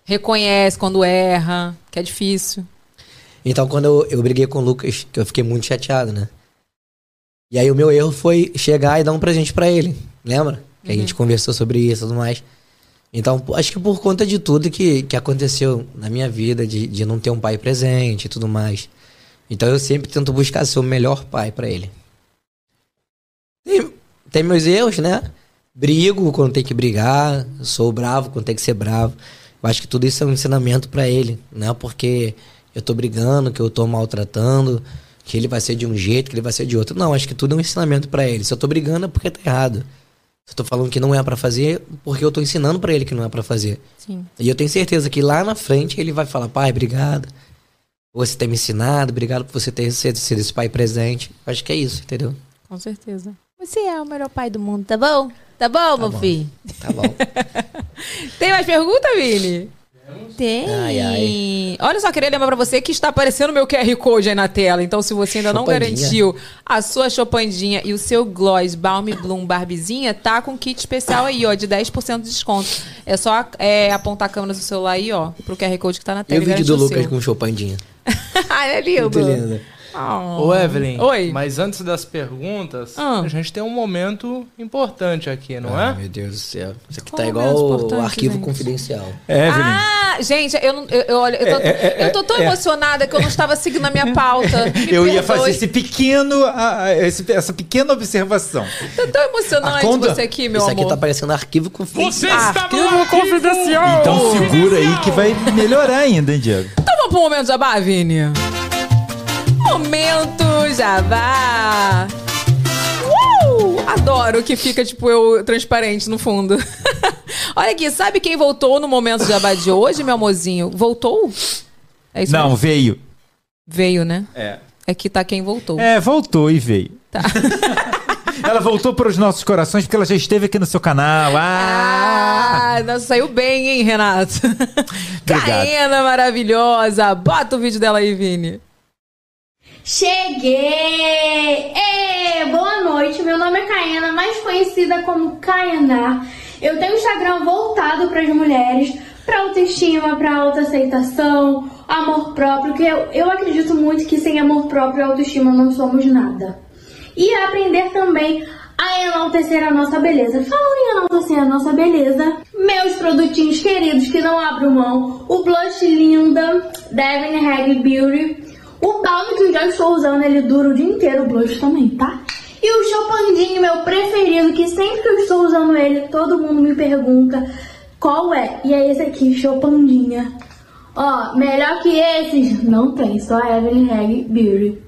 reconhece quando erra, que é difícil. Então, quando eu, eu briguei com o Lucas, que eu fiquei muito chateado, né? E aí, o meu erro foi chegar e dar um presente pra ele. Lembra? Que a gente conversou sobre isso e tudo mais. Então, acho que por conta de tudo que, que aconteceu na minha vida, de, de não ter um pai presente e tudo mais. Então, eu sempre tento buscar ser o melhor pai pra ele. Tem, tem meus erros, né? Brigo quando tem que brigar, sou bravo quando tem que ser bravo. Eu acho que tudo isso é um ensinamento pra ele, né? Porque eu tô brigando, que eu tô maltratando, que ele vai ser de um jeito, que ele vai ser de outro. Não, acho que tudo é um ensinamento pra ele. Se eu tô brigando é porque tá errado. Se eu tô falando que não é pra fazer, porque eu tô ensinando pra ele que não é pra fazer. Sim. E eu tenho certeza que lá na frente ele vai falar: pai, obrigado. por Você ter me ensinado, obrigado por você ter sido sido esse pai presente. Eu Acho que é isso, entendeu? Com certeza. Você é o melhor pai do mundo, tá bom? Tá bom, meu bom. filho? Tá bom. Tem mais pergunta, Vini? Tem. Ai, ai. Olha só, queria lembrar pra você que está aparecendo o meu QR Code aí na tela. Então, se você ainda não garantiu a sua chopandinha e o seu gloss Balm Bloom Barbizinha, tá com kit especial aí, ó, de 10% de desconto. É só é, apontar a câmera do celular aí, ó, pro QR Code que tá na E tela. o vídeo do Lucas seu. com Chopandinha? ah, é lindo. Muito lindo. Oh. Ô, Evelyn. Oi. Mas antes das perguntas, Ah. a gente tem um momento importante aqui, não Ah, é? meu Deus do céu. Isso aqui Qual tá igual o arquivo gente? confidencial. Evelyn. Ah, gente, eu não. Eu, eu, olha, eu tô, eu tô tão emocionada que eu não estava seguindo a minha pauta. Me eu ia perdoe. fazer esse pequeno, esse- essa pequena observação. Tô tão emocionante conta- você aqui, meu Isso amor. aqui tá parecendo arquivo confidencial. Arquivo confidencial. Então segura aí que vai melhorar ainda, hein, Diego? Então vamos pro momento jabá, Vini? Momento jabá. Uh! Adoro que fica, tipo, eu transparente no fundo. Olha aqui, sabe quem voltou no momento jabá de hoje, meu amorzinho? Voltou? É isso Não, mesmo? veio. Veio, né? É. É que tá quem voltou. É, voltou e veio. Tá. Ela voltou para os nossos corações porque ela já esteve aqui no seu canal. Ah! Ah, nossa, saiu bem, hein, Renato? Caena maravilhosa. Bota o vídeo dela aí, Vini. Cheguei! Ê, boa noite, meu nome é Caena, mais conhecida como Caena. Eu tenho um Instagram voltado para as mulheres, para autoestima, para autoaceitação, amor próprio, que eu, eu acredito muito que sem amor próprio e autoestima não somos nada. E aprender também a enaltecer a nossa beleza. Falando em enaltecer a nossa beleza, meus produtinhos queridos que não abro mão, o blush linda da Evelyn Hag Beauty, o balm que eu já estou usando, ele dura o dia inteiro, o blush também, tá? E o Chopandinho, meu preferido, que sempre que eu estou usando ele, todo mundo me pergunta qual é. E é esse aqui, Chopandinha. Ó, melhor que esses, não tem, só Evelyn Hag Beauty.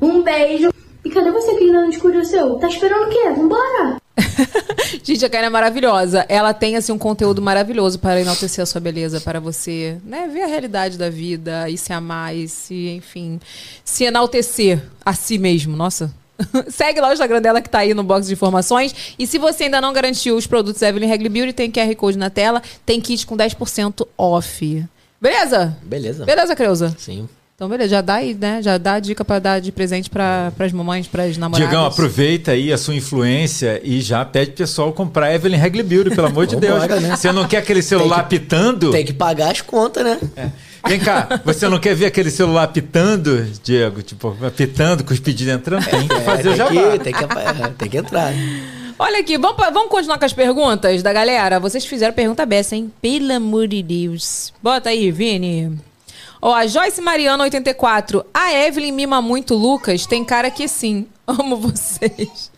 Um beijo. E cadê você que ainda não descobriu o seu? Tá esperando o quê? Vambora! Gente, a Karen é maravilhosa. Ela tem, assim, um conteúdo maravilhoso para enaltecer a sua beleza, para você, né, ver a realidade da vida e se amar e se, enfim, se enaltecer a si mesmo. Nossa. Segue lá o Instagram dela que tá aí no box de informações. E se você ainda não garantiu os produtos Evelyn Regli Beauty, tem QR Code na tela, tem kit com 10% off. Beleza? Beleza. Beleza, Creuza? Sim. Então, beleza, já dá aí, né? Já dá a dica pra dar de presente para as mamães, para as namoradas. Diegão, aproveita aí a sua influência e já pede pro pessoal comprar Evelyn Regli Beauty, pelo amor de Deus. Vambora, né? Você não quer aquele celular pitando? Tem que pagar as contas, né? Vem cá, você não quer ver aquele celular pitando, Diego? Tipo, pitando com os pedidos entrando? Tem que fazer É, o tem jabá. que, tem, que, é, tem que entrar. Olha aqui, vamos, vamos continuar com as perguntas da galera? Vocês fizeram pergunta beça, hein? Pelo amor de Deus. Bota aí, Vini. Ó, a Joyce Mariana, 84. A Evelyn mima muito Lucas? Tem cara que sim. Amo vocês.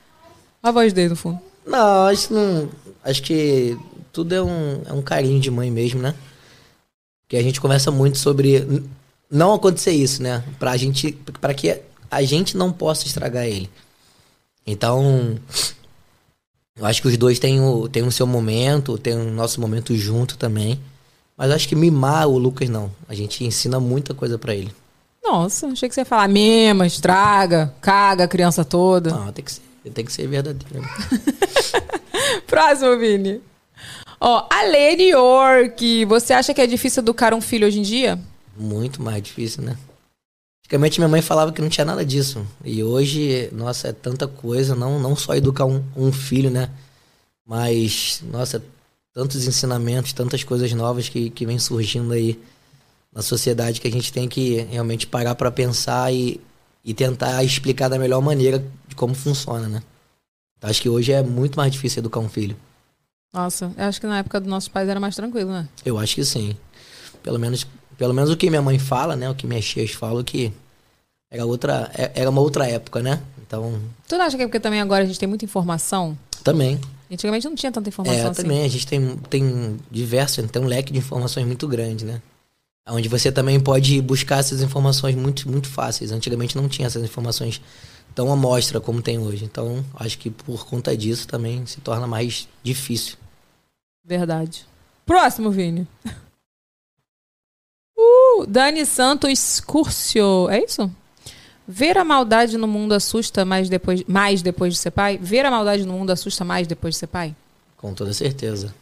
A voz dele no fundo. Não, acho que não. Acho que tudo é um, é um carinho de mãe mesmo, né? que a gente conversa muito sobre não acontecer isso, né? Pra gente, para que a gente não possa estragar ele. Então, eu acho que os dois têm o, têm o seu momento, tem o nosso momento junto também. Mas acho que mimar o Lucas não. A gente ensina muita coisa pra ele. Nossa, achei que você ia falar mima, estraga, caga a criança toda. Não, tem que ser, tem que ser verdadeiro. Próximo, Vini. Ó, a Lene York. Você acha que é difícil educar um filho hoje em dia? Muito mais difícil, né? Antigamente minha mãe falava que não tinha nada disso. E hoje, nossa, é tanta coisa, não, não só educar um, um filho, né? Mas, nossa, tantos ensinamentos, tantas coisas novas que, que vem surgindo aí na sociedade que a gente tem que realmente parar pra pensar e, e tentar explicar da melhor maneira de como funciona, né? Então, acho que hoje é muito mais difícil educar um filho. Nossa, eu acho que na época dos nossos pais era mais tranquilo, né? Eu acho que sim. Pelo menos, pelo menos o que minha mãe fala, né? O que minhas tias falam que era outra, é- era uma outra época, né? Então, Tu não acha que é porque também agora a gente tem muita informação? também. Antigamente não tinha tanta informação É, assim. também a gente tem, tem diversos, tem um leque de informações muito grande, né? Onde você também pode buscar essas informações muito, muito fáceis. Antigamente não tinha essas informações tão à mostra como tem hoje. Então, acho que por conta disso também se torna mais difícil. Verdade. Próximo, Vini. Uh, Dani Santos Curcio. É isso? Ver a maldade no mundo assusta mais depois, mais depois de ser pai? Ver a maldade no mundo assusta mais depois de ser pai? Com toda certeza.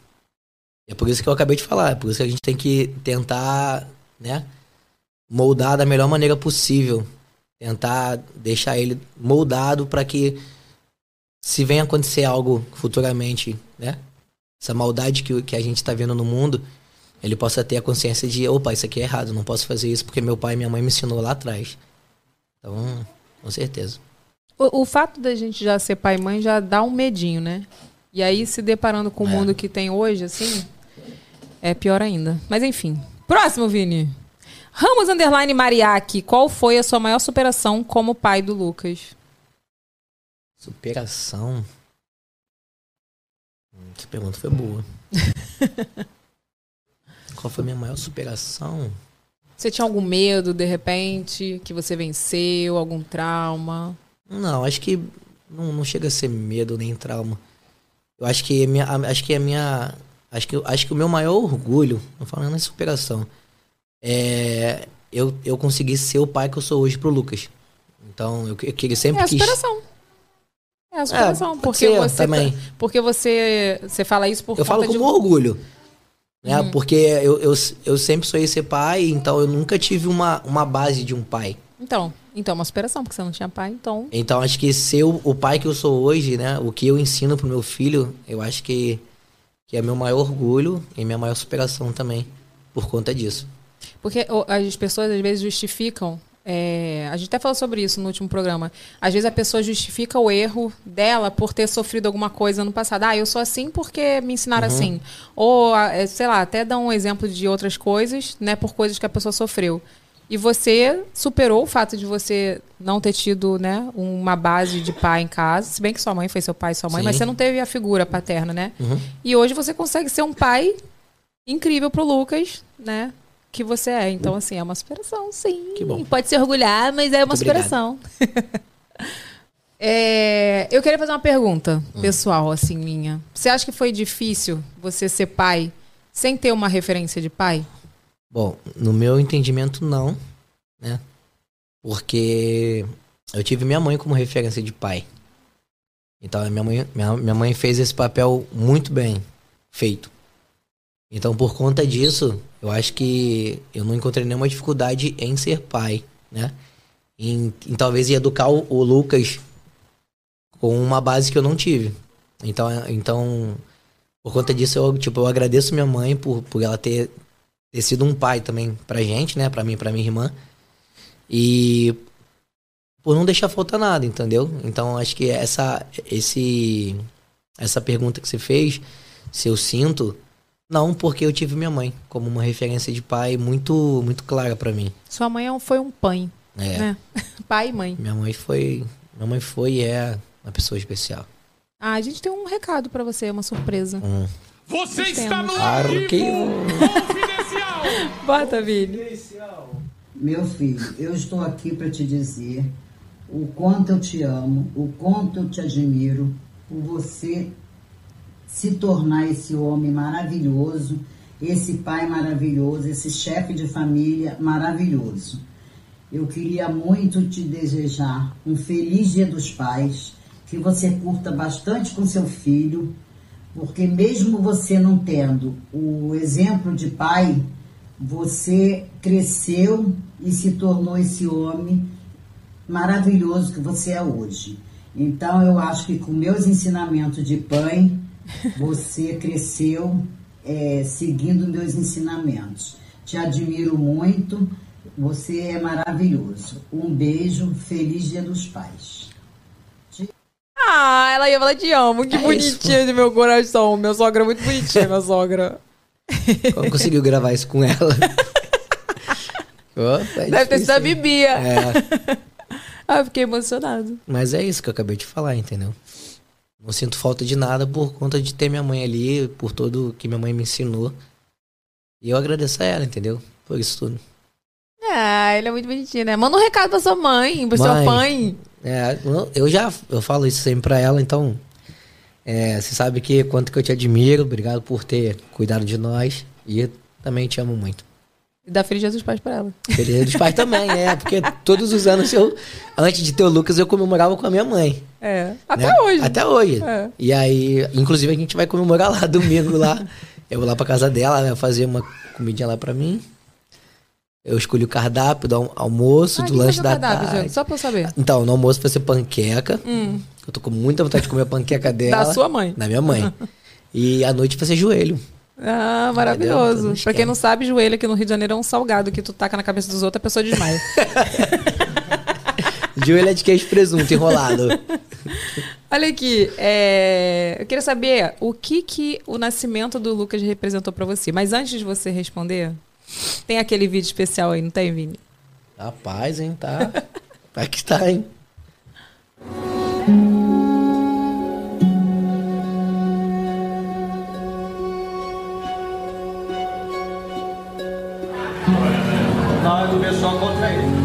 É por isso que eu acabei de falar. É por isso que a gente tem que tentar, né? Moldar da melhor maneira possível. Tentar deixar ele moldado para que se venha acontecer algo futuramente, né? Essa maldade que, que a gente tá vendo no mundo, ele possa ter a consciência de, opa, isso aqui é errado, não posso fazer isso porque meu pai e minha mãe me ensinou lá atrás. Então, com certeza. O, o fato da gente já ser pai e mãe já dá um medinho, né? E aí, se deparando com o É. mundo que tem hoje, assim, é pior ainda. Mas enfim. Próximo, Vini. Ramos Underline Mariachi, qual foi a sua maior superação como pai do Lucas? Superação. Hum, Essa pergunta foi boa. Qual foi a minha maior superação? Você tinha algum medo, de repente, que você venceu, algum trauma? Não, acho que não, não chega a ser medo nem trauma. Eu acho que a minha, acho que a minha, acho que acho que o meu maior orgulho, não falando em superação, é eu, eu consegui ser o pai que eu sou hoje pro Lucas. Então, eu, eu queria sempre é a quis. superação. É a superação. pode porque você também. Porque você, você fala isso por Eu falo como de... orgulho. Né? Uhum. Porque eu, eu, eu sempre sonhei ser pai, então eu nunca tive uma, uma base de um pai. Então, então, uma superação, porque você não tinha pai, então... Então acho que ser o, o pai que eu sou hoje, né? O que eu ensino pro meu filho, eu acho que, que é meu maior orgulho e minha maior superação também, por conta disso. Porque as pessoas às vezes justificam. É, a gente até falou sobre isso no último programa. Às vezes a pessoa justifica o erro dela por ter sofrido alguma coisa no passado. Ah, eu sou assim porque me ensinaram Uhum. assim. Ou, é, sei lá, até dá um exemplo de outras coisas, né, por coisas que a pessoa sofreu. E você superou o fato de você não ter tido, né, uma base de pai em casa. Se bem que sua mãe foi seu pai e sua mãe, Sim. mas você não teve a figura paterna, né? Uhum. E hoje você consegue ser um pai incrível pro Lucas, né? Que você é. Então, assim, é uma superação, sim. Que bom. Pode se orgulhar, mas é uma Muito superação. É, eu queria fazer uma pergunta Hum. pessoal, assim, minha. Você acha que foi difícil você ser pai sem ter uma referência de pai? Bom, no meu entendimento, não, né? Porque eu tive minha mãe como referência de pai. Então, minha mãe, minha, minha mãe fez esse papel muito bem feito. Então, por conta disso, eu acho que eu não encontrei nenhuma dificuldade em ser pai, né? Em, em talvez educar o, o Lucas com uma base que eu não tive. Então, então por conta disso, eu, tipo, eu agradeço minha mãe por, por ela ter, ter sido um pai também pra gente, né? Pra mim e pra minha irmã. E por não deixar faltar nada, entendeu? Então, acho que essa, esse, essa pergunta que você fez, se eu sinto, não, porque eu tive minha mãe como uma referência de pai muito, muito clara pra mim. Sua mãe é foi um pai, É. né? pai e mãe. Minha mãe foi, minha mãe foi e é uma pessoa especial. Ah, a gente tem um recado pra você, uma surpresa. Hum. Você está no Claro que Bota, Vini. Meu filho, eu estou aqui para te dizer o quanto eu te amo, o quanto eu te admiro por você se tornar esse homem maravilhoso, esse pai maravilhoso, esse chefe de família maravilhoso. Eu queria muito te desejar um feliz Dia dos Pais, que você curta bastante com seu filho, porque mesmo você não tendo o exemplo de pai, você cresceu e se tornou esse homem maravilhoso que você é hoje. Então eu acho que com meus ensinamentos de pai, você cresceu é, seguindo meus ensinamentos. Te admiro muito, você é maravilhoso. Um beijo, feliz Dia dos Pais. Ah, ela ia falar te amo. Que É bonitinha de meu coração. Minha sogra é muito bonitinha, minha sogra. Como conseguiu gravar isso com ela? Opa, é Deve ter sido a difícil? Bibia. É. ah, eu fiquei emocionado. Mas é isso que eu acabei de falar, entendeu? Não sinto falta de nada por conta de ter minha mãe ali, por tudo que minha mãe me ensinou. E eu agradeço a ela, entendeu? Por isso tudo. Ah, ele é muito bonitinho, né? Manda um recado pra sua mãe, sua Mãe. mãe. É, eu- já eu falo isso sempre pra ela, então. é, você sabe que quanto que eu te admiro, obrigado por ter cuidado de nós. E eu também te amo muito. E dá feliz dia dos pais pra ela. Feliz Dia dos pais também, é, porque todos os anos eu, antes de ter o Lucas, eu comemorava com a minha mãe. É. Até né? hoje. Até hoje. É. E aí, inclusive, a gente vai comemorar lá domingo lá. Eu vou lá pra casa dela, ela vai fazer uma comidinha lá pra mim. Eu escolhi o cardápio do al- almoço, Ah, do lanche da cardápio, tarde. gente? Só pra eu saber. Então, no almoço vai ser panqueca. Hum. Eu tô com muita vontade de comer a panqueca dela. Da sua mãe. Da minha mãe. e à noite vai ser joelho. Ah, maravilhoso. Pra quem não sabe, joelho aqui no Rio de Janeiro é um salgado que tu taca na cabeça dos outros, a pessoa desmaia. Joelho é de queijo presunto enrolado. Olha aqui, é, eu queria saber o que que o nascimento do Lucas representou pra você. Mas antes de você responder, tem aquele vídeo especial aí, não tem, Vini? Rapaz, hein, tá. Aqui tá, hein. Não, é do pessoal contra ele.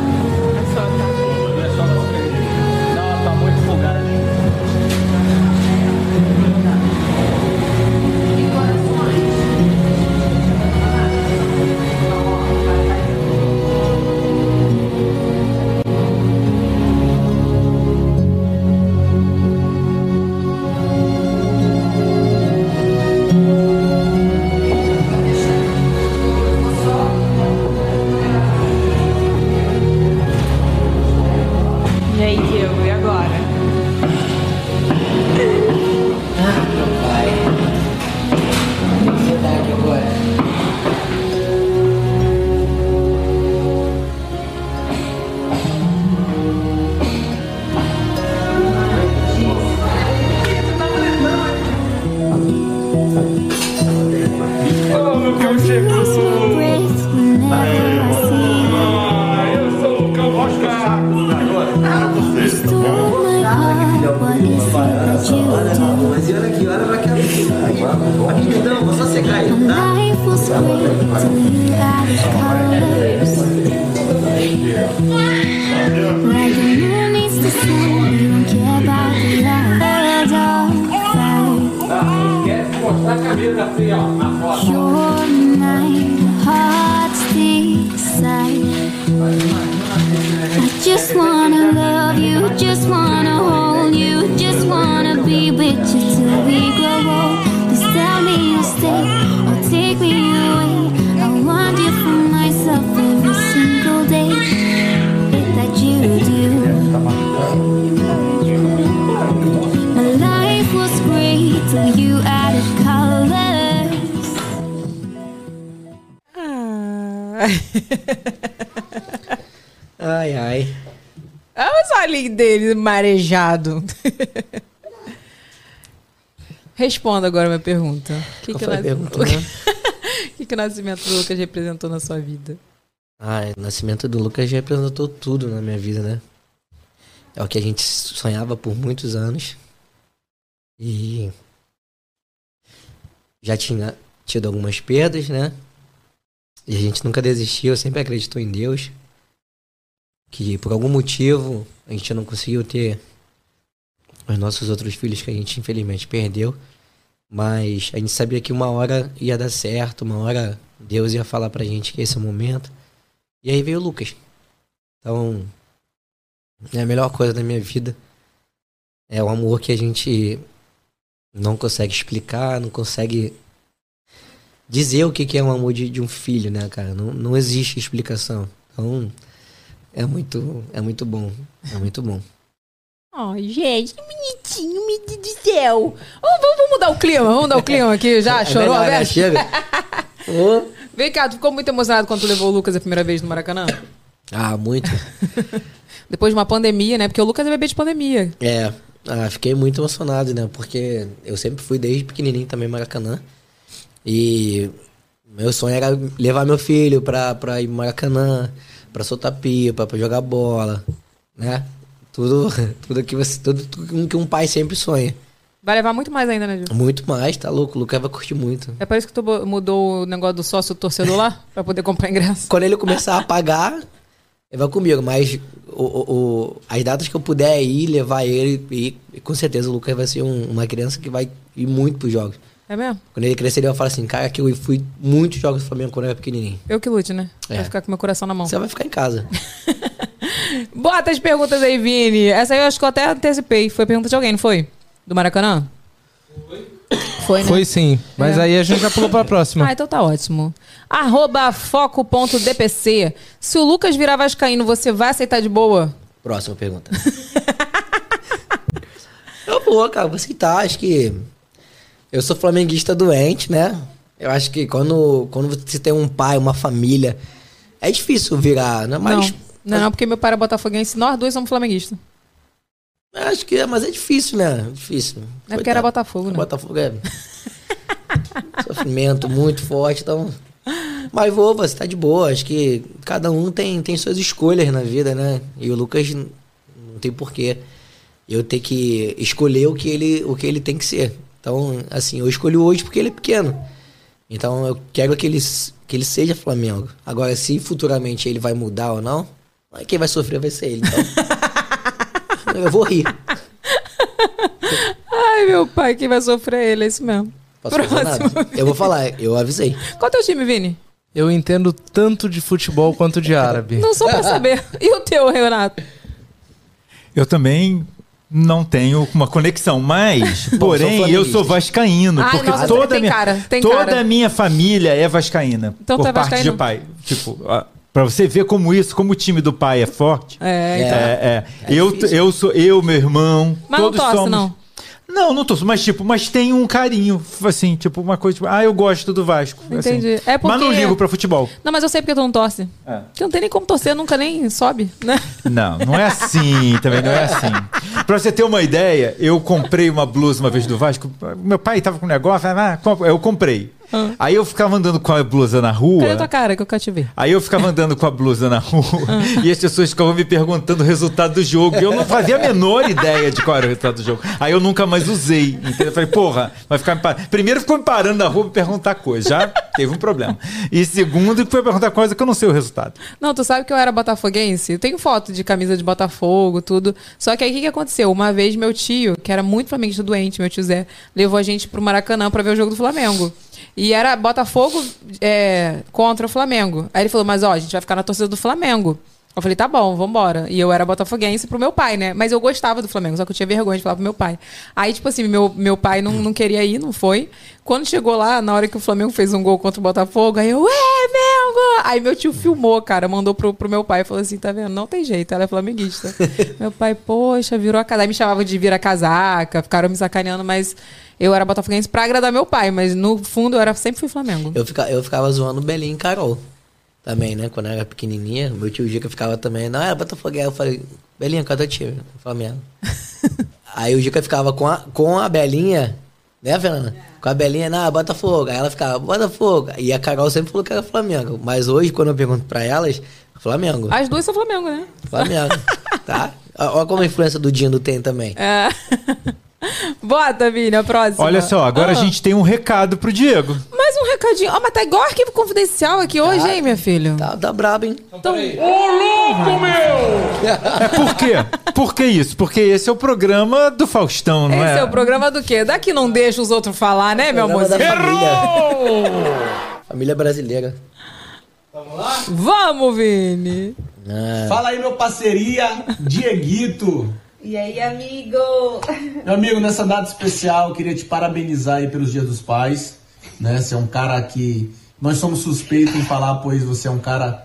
Marejado. Responda agora a minha pergunta. O que, foi a pergunta, né? o que que o nascimento do Lucas representou na sua vida? Ah, o nascimento do Lucas representou tudo na minha vida, né? É o que a gente sonhava por muitos anos. E já tinha tido algumas perdas, né? E a gente nunca desistiu, sempre acreditou em Deus. Que por algum motivo a gente não conseguiu ter os nossos outros filhos que a gente infelizmente perdeu. Mas a gente sabia que uma hora ia dar certo, uma hora Deus ia falar pra gente que esse é o momento. E aí veio o Lucas. Então, é a melhor coisa da minha vida. É o amor que a gente não consegue explicar, não consegue dizer o que é um amor de, de um filho, né, cara? Não, não existe explicação. Então, é muito, é muito bom. É muito bom. Ai, gente, que bonitinho, meu Deus do céu. Vamos, vamos- mudar o clima, vamos mudar o clima aqui. Já É chorou, melhor, né? Alberto? Chega. Ô. Vem cá, tu ficou muito emocionado quando tu levou o Lucas a primeira vez no Maracanã? Ah, muito. Depois de uma pandemia, né? Porque o Lucas é bebê de pandemia. É, ah, fiquei muito emocionado, né? Porque eu sempre fui desde pequenininho também Maracanã. E meu sonho era levar meu filho pra, pra ir Maracanã, pra soltar pipa, pra jogar bola, né? Tudo, tudo que você, tudo, tudo que um pai sempre sonha. Vai levar muito mais ainda, né, Gil? Muito mais, tá louco? O Lucas vai curtir muito. É por isso que tu mudou o negócio do sócio torcedor lá? pra poder comprar ingresso? Quando ele começar a pagar, ele vai comigo. Mas o, o- as datas que eu puder ir, levar ele, e, e com certeza o Lucas vai ser um- uma criança que vai ir muito pros jogos. É mesmo? Quando ele crescer, ele vai falar assim, cara, que eu fui muitos jogos do Flamengo quando eu era pequenininho. Eu que lute, né? É. Vai ficar com meu coração na mão. Você vai ficar em casa. Bota as perguntas aí, Vini. Essa aí eu acho que eu até antecipei. Foi pergunta de alguém, não foi? Do Maracanã? Foi, né? Foi sim. Mas É. aí a gente já pulou pra próxima. Ah, então tá ótimo. Arroba foco.dpc. Se o Lucas virar vascaíno, você vai aceitar de boa? Próxima pergunta. eu vou, cara, vou aceitar. Acho que eu sou flamenguista doente, né? Eu acho que quando, quando você tem um pai, uma família, é difícil virar, né? Mas Não, não, porque meu pai era botafoguense. Nós dois somos flamenguistas. acho que é, mas é difícil, né? Difícil. É porque era Botafogo, né? Botafogo é sofrimento muito forte, então. Mas vou, você tá de boa. Acho que cada um tem, tem suas escolhas na vida, né? E o Lucas não tem porquê eu ter que escolher o que ele, o que ele tem que ser. Então, assim, eu escolhi hoje porque ele é pequeno. Então eu quero que ele, que ele seja Flamengo. Agora, se futuramente ele vai mudar ou não, quem vai sofrer vai ser ele. Então, eu vou rir. Ai, meu pai, quem vai sofrer é ele, é isso mesmo. Posso fazer nada. Eu vou falar, eu avisei. Qual é o teu time, Vini? Eu entendo tanto de futebol quanto de árabe. Não sou pra saber. E o teu, Renato? Eu também não tenho uma conexão, mas, porém, sou eu sou vascaíno, Ai, porque nossa, toda tem a minha, cara, tem toda cara. a minha família é vascaína, Então por é parte vascaíno? de pai. Tipo, pra você ver como isso, como o time do pai é forte. É, então. é, é. eu, eu sou eu, meu irmão, Mas não todos torce, somos. não. Não, não torço, mas tipo, mas tem um carinho, assim, tipo uma coisa, tipo, ah, eu gosto do Vasco. assim. Entendi. É Mas não porque- ligo pra futebol. Não, mas eu sei porque tu não torce. É. Porque não tem nem como torcer, nunca nem sobe, né? Não, não é assim, também não é assim. Pra você ter uma ideia, eu comprei uma blusa uma vez do Vasco. Meu pai tava com um negócio, ah, compra. eu comprei. Aí eu ficava andando com a blusa na rua. Cadê tua cara que eu quero te ver? Aí eu ficava andando com a blusa na rua e as pessoas ficavam me perguntando o resultado do jogo. E eu não fazia a menor ideia de qual era o resultado do jogo. Aí eu nunca mais usei. Entendeu? Eu falei, porra, vai ficar me par... Primeiro ficou me parando na rua pra perguntar coisa. Já teve um problema. E segundo, foi perguntar coisa que eu não sei o resultado. Não, tu sabe que eu era botafoguense? Eu tenho foto de camisa de Botafogo, tudo. Só que aí o que, que aconteceu? Uma vez meu tio, que era muito flamenguista doente, meu tio Zé, levou a gente pro Maracanã pra ver o jogo do Flamengo. E era Botafogo é, contra o Flamengo. Aí ele falou, mas ó, a gente vai ficar na torcida do Flamengo. Eu falei, tá bom, vambora. E eu era botafoguense pro meu pai, né? Mas eu gostava do Flamengo, só que eu tinha vergonha de falar pro meu pai. Aí, tipo assim, meu, meu pai não, não queria ir, não foi. Quando chegou lá, na hora que o Flamengo fez um gol contra o Botafogo, aí eu, é, Mengo! Aí meu tio filmou, cara, mandou pro, pro meu pai e falou assim: tá vendo? Não tem jeito, ela é flamenguista. meu pai, poxa, virou a casaca. Aí me chamava de vira casaca, ficaram me sacaneando, mas eu era botafoguense pra agradar meu pai, mas no fundo eu era, sempre fui Flamengo. Eu, fica, eu ficava zoando Belinha e Carol. Também, né? Quando eu era pequenininha, meu tio Gica ficava também, não, era Botafogo. Aí eu falei, Belinha, é teu time? Flamengo. Aí o Gica ficava com a, com a Belinha, né, Fernanda? Com a Belinha, não, Botafogo. Aí ela ficava, Botafogo. E a Carol sempre falou que era Flamengo. Mas hoje, quando eu pergunto pra elas, Flamengo. As duas são Flamengo, né? Flamengo. tá? Olha como a influência do Dino tem também. É. Bota, Vini, a próxima. Olha só, agora Ah. a gente tem um recado pro Diego. Mais um recadinho. Ó, mas tá igual arquivo confidencial aqui hoje, hein, meu filho? Tá, tá brabo, hein? Então, Ô, louco, meu! É por quê? Por que isso? Porque esse é o programa do Faustão, não esse é? é o programa do quê? Daqui não deixa os outros falar, né, meu Programa amorzinho? da família. Família brasileira. Vamos, Vini. É. Fala aí, meu parceria, Dieguito. E aí, amigo? Meu amigo, nessa data especial, eu queria te parabenizar aí pelos Dias dos Pais. Né? Você é um cara que nós somos suspeitos em falar, pois você é um cara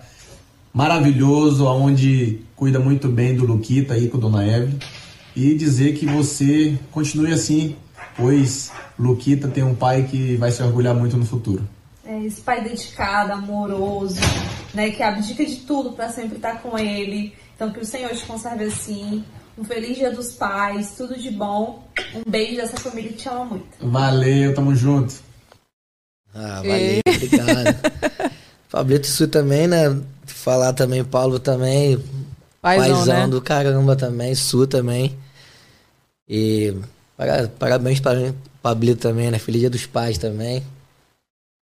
maravilhoso, aonde cuida muito bem do Luquita aí com a Dona Eve. E dizer que você continue assim, pois Luquita tem um pai que vai se orgulhar muito no futuro. É esse pai dedicado, amoroso, né? Que abdica de tudo pra sempre estar com ele. Então, que o Senhor te conserve assim. Um feliz dia dos pais, tudo de bom. Um beijo dessa família que te ama muito. Valeu, tamo junto. Ah, valeu, obrigado. Pablito Su também, né? Falar também, Paulo também. Paizão, Paizão né? do caramba também, Su também. E para- parabéns para Pablito também, né? Feliz Dia dos Pais também.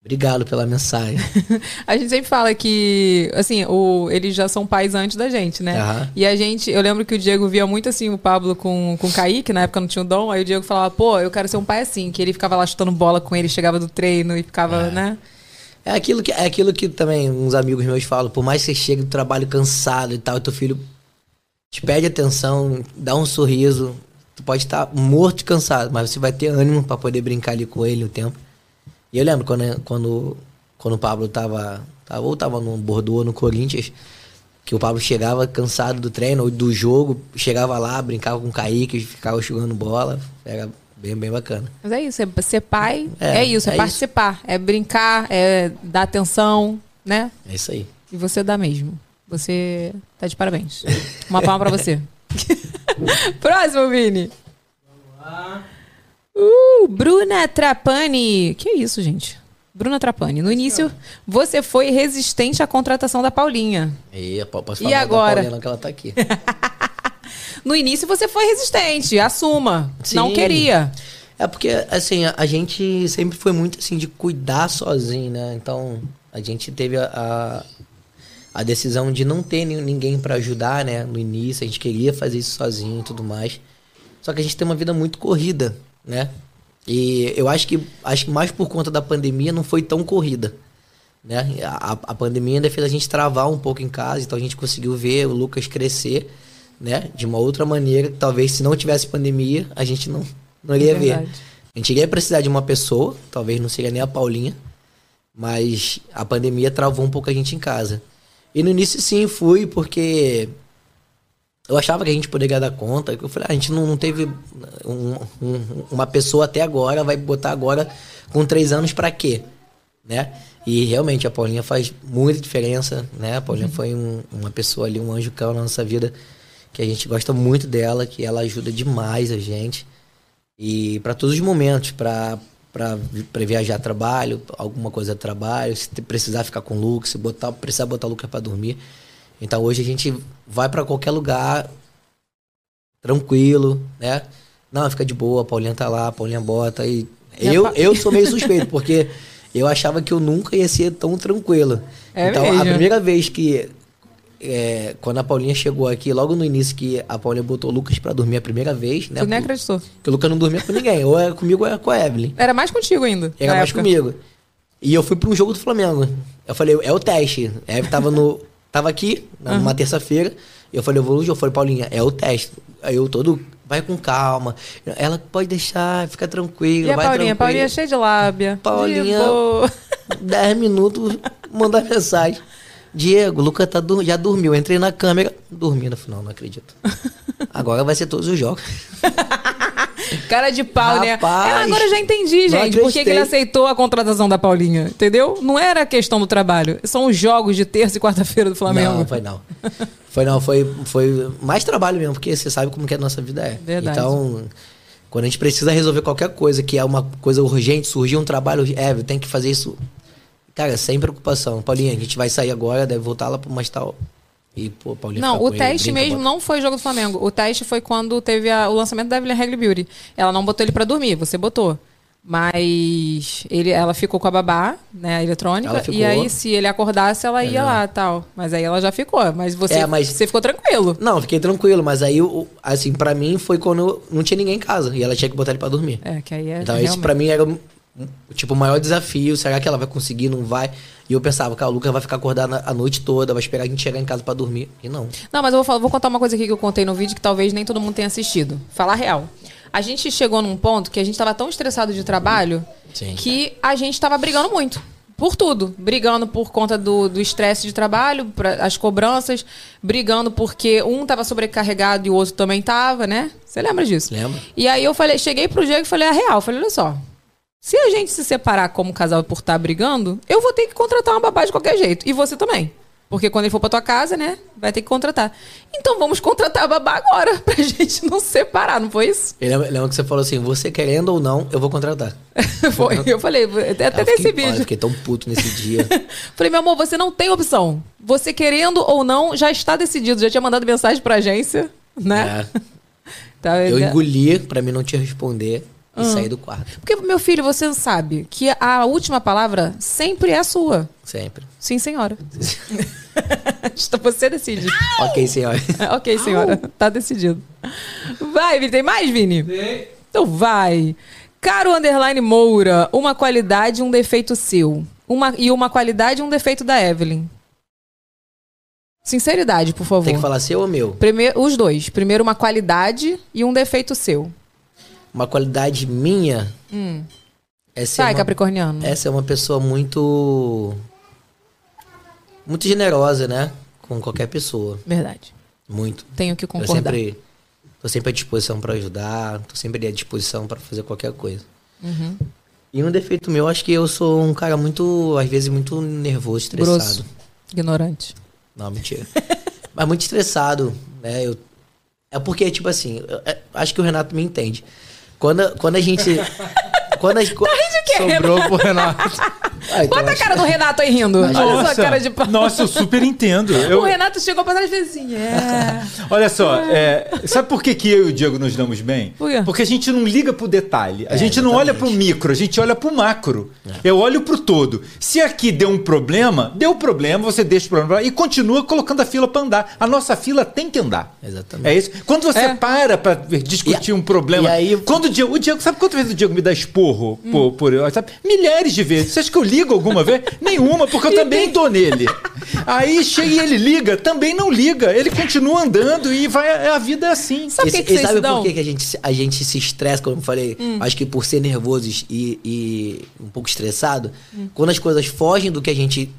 Obrigado pela mensagem. A gente sempre fala que, assim, o, eles já são pais antes da gente, né? Aham. E a gente, eu lembro que o Diego via muito assim o Pablo com, com o Kaique, na época não tinha o dom, aí o Diego falava, pô, eu quero ser um pai assim, que ele ficava lá chutando bola com ele, chegava do treino e ficava, né? É aquilo que, é aquilo que também uns amigos meus falam, por mais que você chegue do trabalho cansado e tal, e teu filho te pede atenção, dá um sorriso, tu pode estar morto de cansado, mas você vai ter ânimo pra poder brincar ali com ele o tempo. E eu lembro quando, quando, quando o Pablo tava, tava, ou tava no Bordeaux ou no Corinthians, que o Pablo chegava cansado do treino ou do jogo, chegava lá, brincava com o Kaique, ficava jogando bola, era bem, bem bacana. Mas é isso, é ser pai, é, É, isso, é, é participar, é brincar, é dar atenção, né? É isso aí. E você dá mesmo. Você tá de parabéns. Uma palma pra você. Próximo, Vini. Uh, Bruna Trapani. Que isso, gente? Bruna Trapani. No início, você foi resistente à contratação da Paulinha. E, po- posso E falar da agora? Paulina que ela tá aqui. No início, você foi resistente. Assuma. Não Sim. queria. É porque, assim, a, a gente sempre foi muito, assim, de cuidar sozinho, né? Então, a gente teve a, a, a decisão de não ter nin- ninguém pra ajudar, né? No início, a gente queria fazer isso sozinho e tudo mais. Só que a gente tem uma vida muito corrida, né? E eu acho que, acho que mais por conta da pandemia não foi tão corrida, né? A, a pandemia ainda fez a gente travar um pouco em casa, então a gente conseguiu ver o Lucas crescer, né? De uma outra maneira que talvez se não tivesse pandemia, a gente não, não iria É ver. A gente iria precisar de uma pessoa, talvez não seria nem a Paulinha, mas a pandemia travou um pouco a gente em casa. E no início sim, fui porque eu achava que a gente poderia dar conta. Eu falei, ah, a gente não, não teve um- um- uma pessoa até agora, vai botar agora com três anos pra quê? Né? E realmente a Paulinha faz muita diferença, né? A Paulinha foi um- uma pessoa ali, um anjo cão na nossa vida, que a gente gosta muito dela, que ela ajuda demais a gente. E para todos os momentos, para para viajar a trabalho, alguma coisa de trabalho, se precisar ficar com o Lucas, se botar, precisar botar o Lucas para dormir. Então hoje a gente vai para qualquer lugar tranquilo, né? Não, fica de boa, a Paulinha tá lá, a Paulinha bota e eu Pa- eu sou meio suspeito porque eu achava que eu nunca ia ser tão tranquilo. É então mesmo? a primeira vez que é, quando a Paulinha chegou aqui, logo no início que a Paulinha botou o Lucas pra dormir a primeira vez, né? Tu nem acreditou. que o Lucas não dormia com ninguém. Ou era comigo ou era com a Evelyn. Era mais contigo ainda. Era mais época. comigo. E eu fui pra um jogo do Flamengo. Eu falei, é o teste. A Evelyn tava, no, tava aqui, numa Aham. terça-feira. Eu falei, eu vou no jogo. Eu falei, Paulinha, é o teste. Aí eu todo, vai com calma. Ela pode deixar, fica tranquilo. E a vai Paulinha? tranquilo. Paulinha é cheia de lábia. Paulinha- De boa. 10 minutos, mandar mensagem. Diego, o Lucas tá dur- já dormiu. Entrei na câmera, dormi no final, não acredito. Agora vai ser todos os jogos. Cara de pau, né? Rapaz, É, agora eu já entendi, gente, por que ele aceitou a contratação da Paulinha. Entendeu? Não era questão do trabalho. São os jogos de terça e quarta-feira do Flamengo. Não, foi não. Foi não, foi, foi mais trabalho mesmo, porque você sabe como que a nossa vida é. Verdade. Então, quando a gente precisa resolver qualquer coisa, que é uma coisa urgente, surgiu um trabalho, é, tem que fazer isso. Cara, sem preocupação. Paulinha, a gente vai sair agora, deve voltar lá pro mais tal. E, pô, Paulinha Não, o com ele, teste brinca, mesmo bota- não foi jogo do Flamengo. O teste foi quando teve a- o lançamento da Evelyn Regli Beauty. Ela não botou ele pra dormir, você botou. Mas ele, ela ficou com a babá, né, a eletrônica. E aí, se ele acordasse, ela ia É. lá tal. Mas aí ela já ficou. Mas você, É, mas- você ficou tranquilo. Não, fiquei tranquilo, mas aí, assim, pra mim foi quando não tinha ninguém em casa e ela tinha que botar ele pra dormir. É, que aí é. Então realmente. pra mim era, tipo, o maior desafio. Será que ela vai conseguir, não vai? E eu pensava, cara, o Lucas vai ficar acordado a noite toda, vai esperar a gente chegar em casa pra dormir. E não. Não, mas eu vou, falar- vou contar uma coisa aqui que eu contei no vídeo que talvez nem todo mundo tenha assistido. Falar real. A gente chegou num ponto que a gente tava tão estressado de trabalho Sim. que a gente tava brigando muito. Por tudo. Brigando por conta do estresse de trabalho, pra, as cobranças, brigando porque um tava sobrecarregado e o outro também tava, né? Você lembra disso? Lembra? E aí eu falei, cheguei pro Diego e falei a real. Falei, olha só. Se a gente se separar como casal por estar brigando, eu vou ter que contratar uma babá de qualquer jeito. E você também. Porque quando ele for pra tua casa, né? Vai ter que contratar. Então vamos contratar a babá agora, pra gente não se separar, não foi isso? Eu lembro, que você falou assim, você querendo ou não, eu vou contratar. Foi. Eu falei, até, até Eu nesse fiquei, vídeo. fiquei tão puto nesse dia. Falei, meu amor, você não tem opção. Você querendo ou não, já está decidido. Já tinha mandado mensagem pra agência, né? É. Tá, Eu né? engoli pra mim não te responder e Ah. saí do quarto. Porque, meu filho, você sabe que a última palavra sempre é a sua. Sempre. Sim, senhora. Então você decide. Ok, senhora. ok, senhora. Tá decidido. Vai, Vini. Tem mais, Vini? Tem. Então vai. Caro Underline Moura, uma qualidade e um defeito seu. Uma, e uma qualidade e um defeito da Evelyn. Sinceridade, por favor. Tem que falar seu ou meu? Primeiro, os dois. Primeiro, uma qualidade e um defeito seu. Uma qualidade minha Hum. é ser Vai, uma, Capricorniano. Essa é uma pessoa muito muito generosa, né? Com qualquer pessoa. Verdade. Muito. Tenho que Eu concordar. sempre tô sempre à disposição pra ajudar, tô sempre à disposição pra fazer qualquer coisa. Uhum. E um defeito meu, acho que eu sou um cara muito, às vezes muito nervoso, estressado. Grosso. Ignorante. Não, mentira. Mas muito estressado, né? Eu, é porque, tipo assim, eu- é- acho que o Renato me entende. Quando, quando a gente. quando a, Tá rindo de quê, Sobrou Renato? pro Renato. Ah, então Bota a acho- cara do Renato aí rindo. Olha sua Nossa, cara de pau. nossa, eu super entendo. Eu- O Renato chegou pra trás e fez assim, é. Olha só, é, sabe por que, que eu e o Diego nos damos bem? Por quê? Porque a gente não liga pro detalhe. A É, gente não olha pro micro, a gente olha pro macro. Eu olho pro todo. Se aqui deu um problema, deu problema, você deixa o problema lá e continua colocando a fila pra andar. A nossa fila tem que andar. Exatamente. É isso. Quando você É. para pra discutir um problema. e aí- Quando o Diego, o Diego, sabe quantas vezes o Diego me dá esporro Hum. por? Milhares de vezes. Você acha que eu ligo alguma vez? Nenhuma, porque eu também dou nele. Aí chega e ele liga, também não liga. Ele continua andando e vai. A vida é assim. Sabe que, E- que e sabe por que, que a, gente, se- a gente se estressa, como eu falei? Hum. Acho que por ser nervoso e, e um pouco estressado, Hum. quando as coisas fogem do que a gente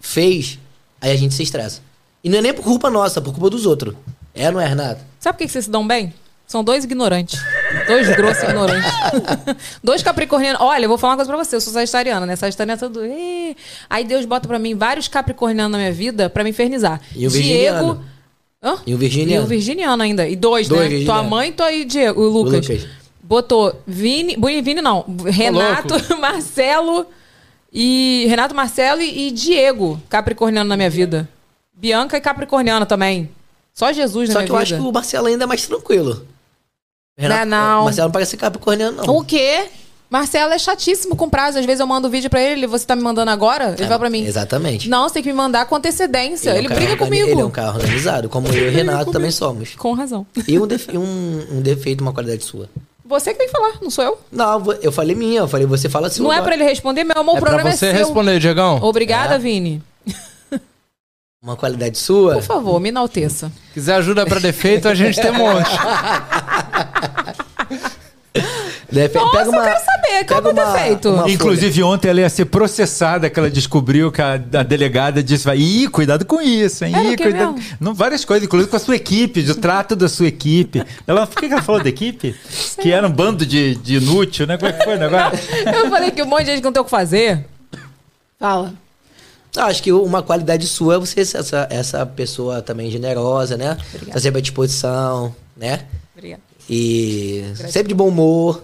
fez, aí a gente se estressa. E não é nem por culpa nossa, por culpa dos outros. É, não é, Renato? Sabe por que que vocês se dão bem? São dois ignorantes. Dois grossos ignorantes. dois capricornianos. Olha, eu vou falar uma coisa pra você. Eu sou sagitariana, né? Sagitariana é tudo. "Ê". Aí Deus bota pra mim vários capricornianos na minha vida pra me infernizar. E o virginiano. Hã? E o E virginiano. o virginiano ainda. E dois, Dois né? Tua mãe e tua e Diego, o Lucas. Lucas. Botou Vini. Vini não. Renato, Marcelo e. Renato, Marcelo e, e Diego, capricorniano na minha vida. Bianca e capricorniana também. Só Jesus na Só minha que eu vida. acho que o Marcelo ainda é mais tranquilo. Renato, Não, não. Marcelo não parece capricorniano, não. O quê? Marcelo é chatíssimo com prazo. Às vezes eu mando vídeo pra ele, você tá me mandando agora? Ele É, fala pra mim. Exatamente. Não, você tem que me mandar com antecedência. é um Ele, cara briga organi- comigo. Ele é um cara organizado, como eu e o Renato também somos. Com razão. E um, defe- um, um defeito, uma qualidade sua. Você que tem que falar, não sou eu. Não, eu falei minha, eu falei, você fala sua. não é pra ele responder, meu amor, o É pra programa você é seu. responder, Diegão. Obrigada, É. Vini. Uma qualidade sua? Por favor, me enalteça. Quiser ajuda pra defeito, a gente tem um monte. Defe- Nossa, pega uma, eu quero saber, qual é o uma- defeito? uma Inclusive, ontem ela ia ser processada, que ela descobriu que a, a delegada disse: vai, Ih, cuidado com isso, hein? Ih, cuidado. Não, várias coisas, inclusive com a sua equipe, do trato da sua equipe. Ela, por que que ela falou da equipe? Que era um bando de, de inútil, né? Como é que foi o negócio? Eu falei que um monte de gente não tem o que fazer. Fala. Ah, Acho que uma qualidade sua é você ser essa, essa pessoa também generosa, né? Tá sempre à disposição, né? Obrigada. E sempre de bom humor.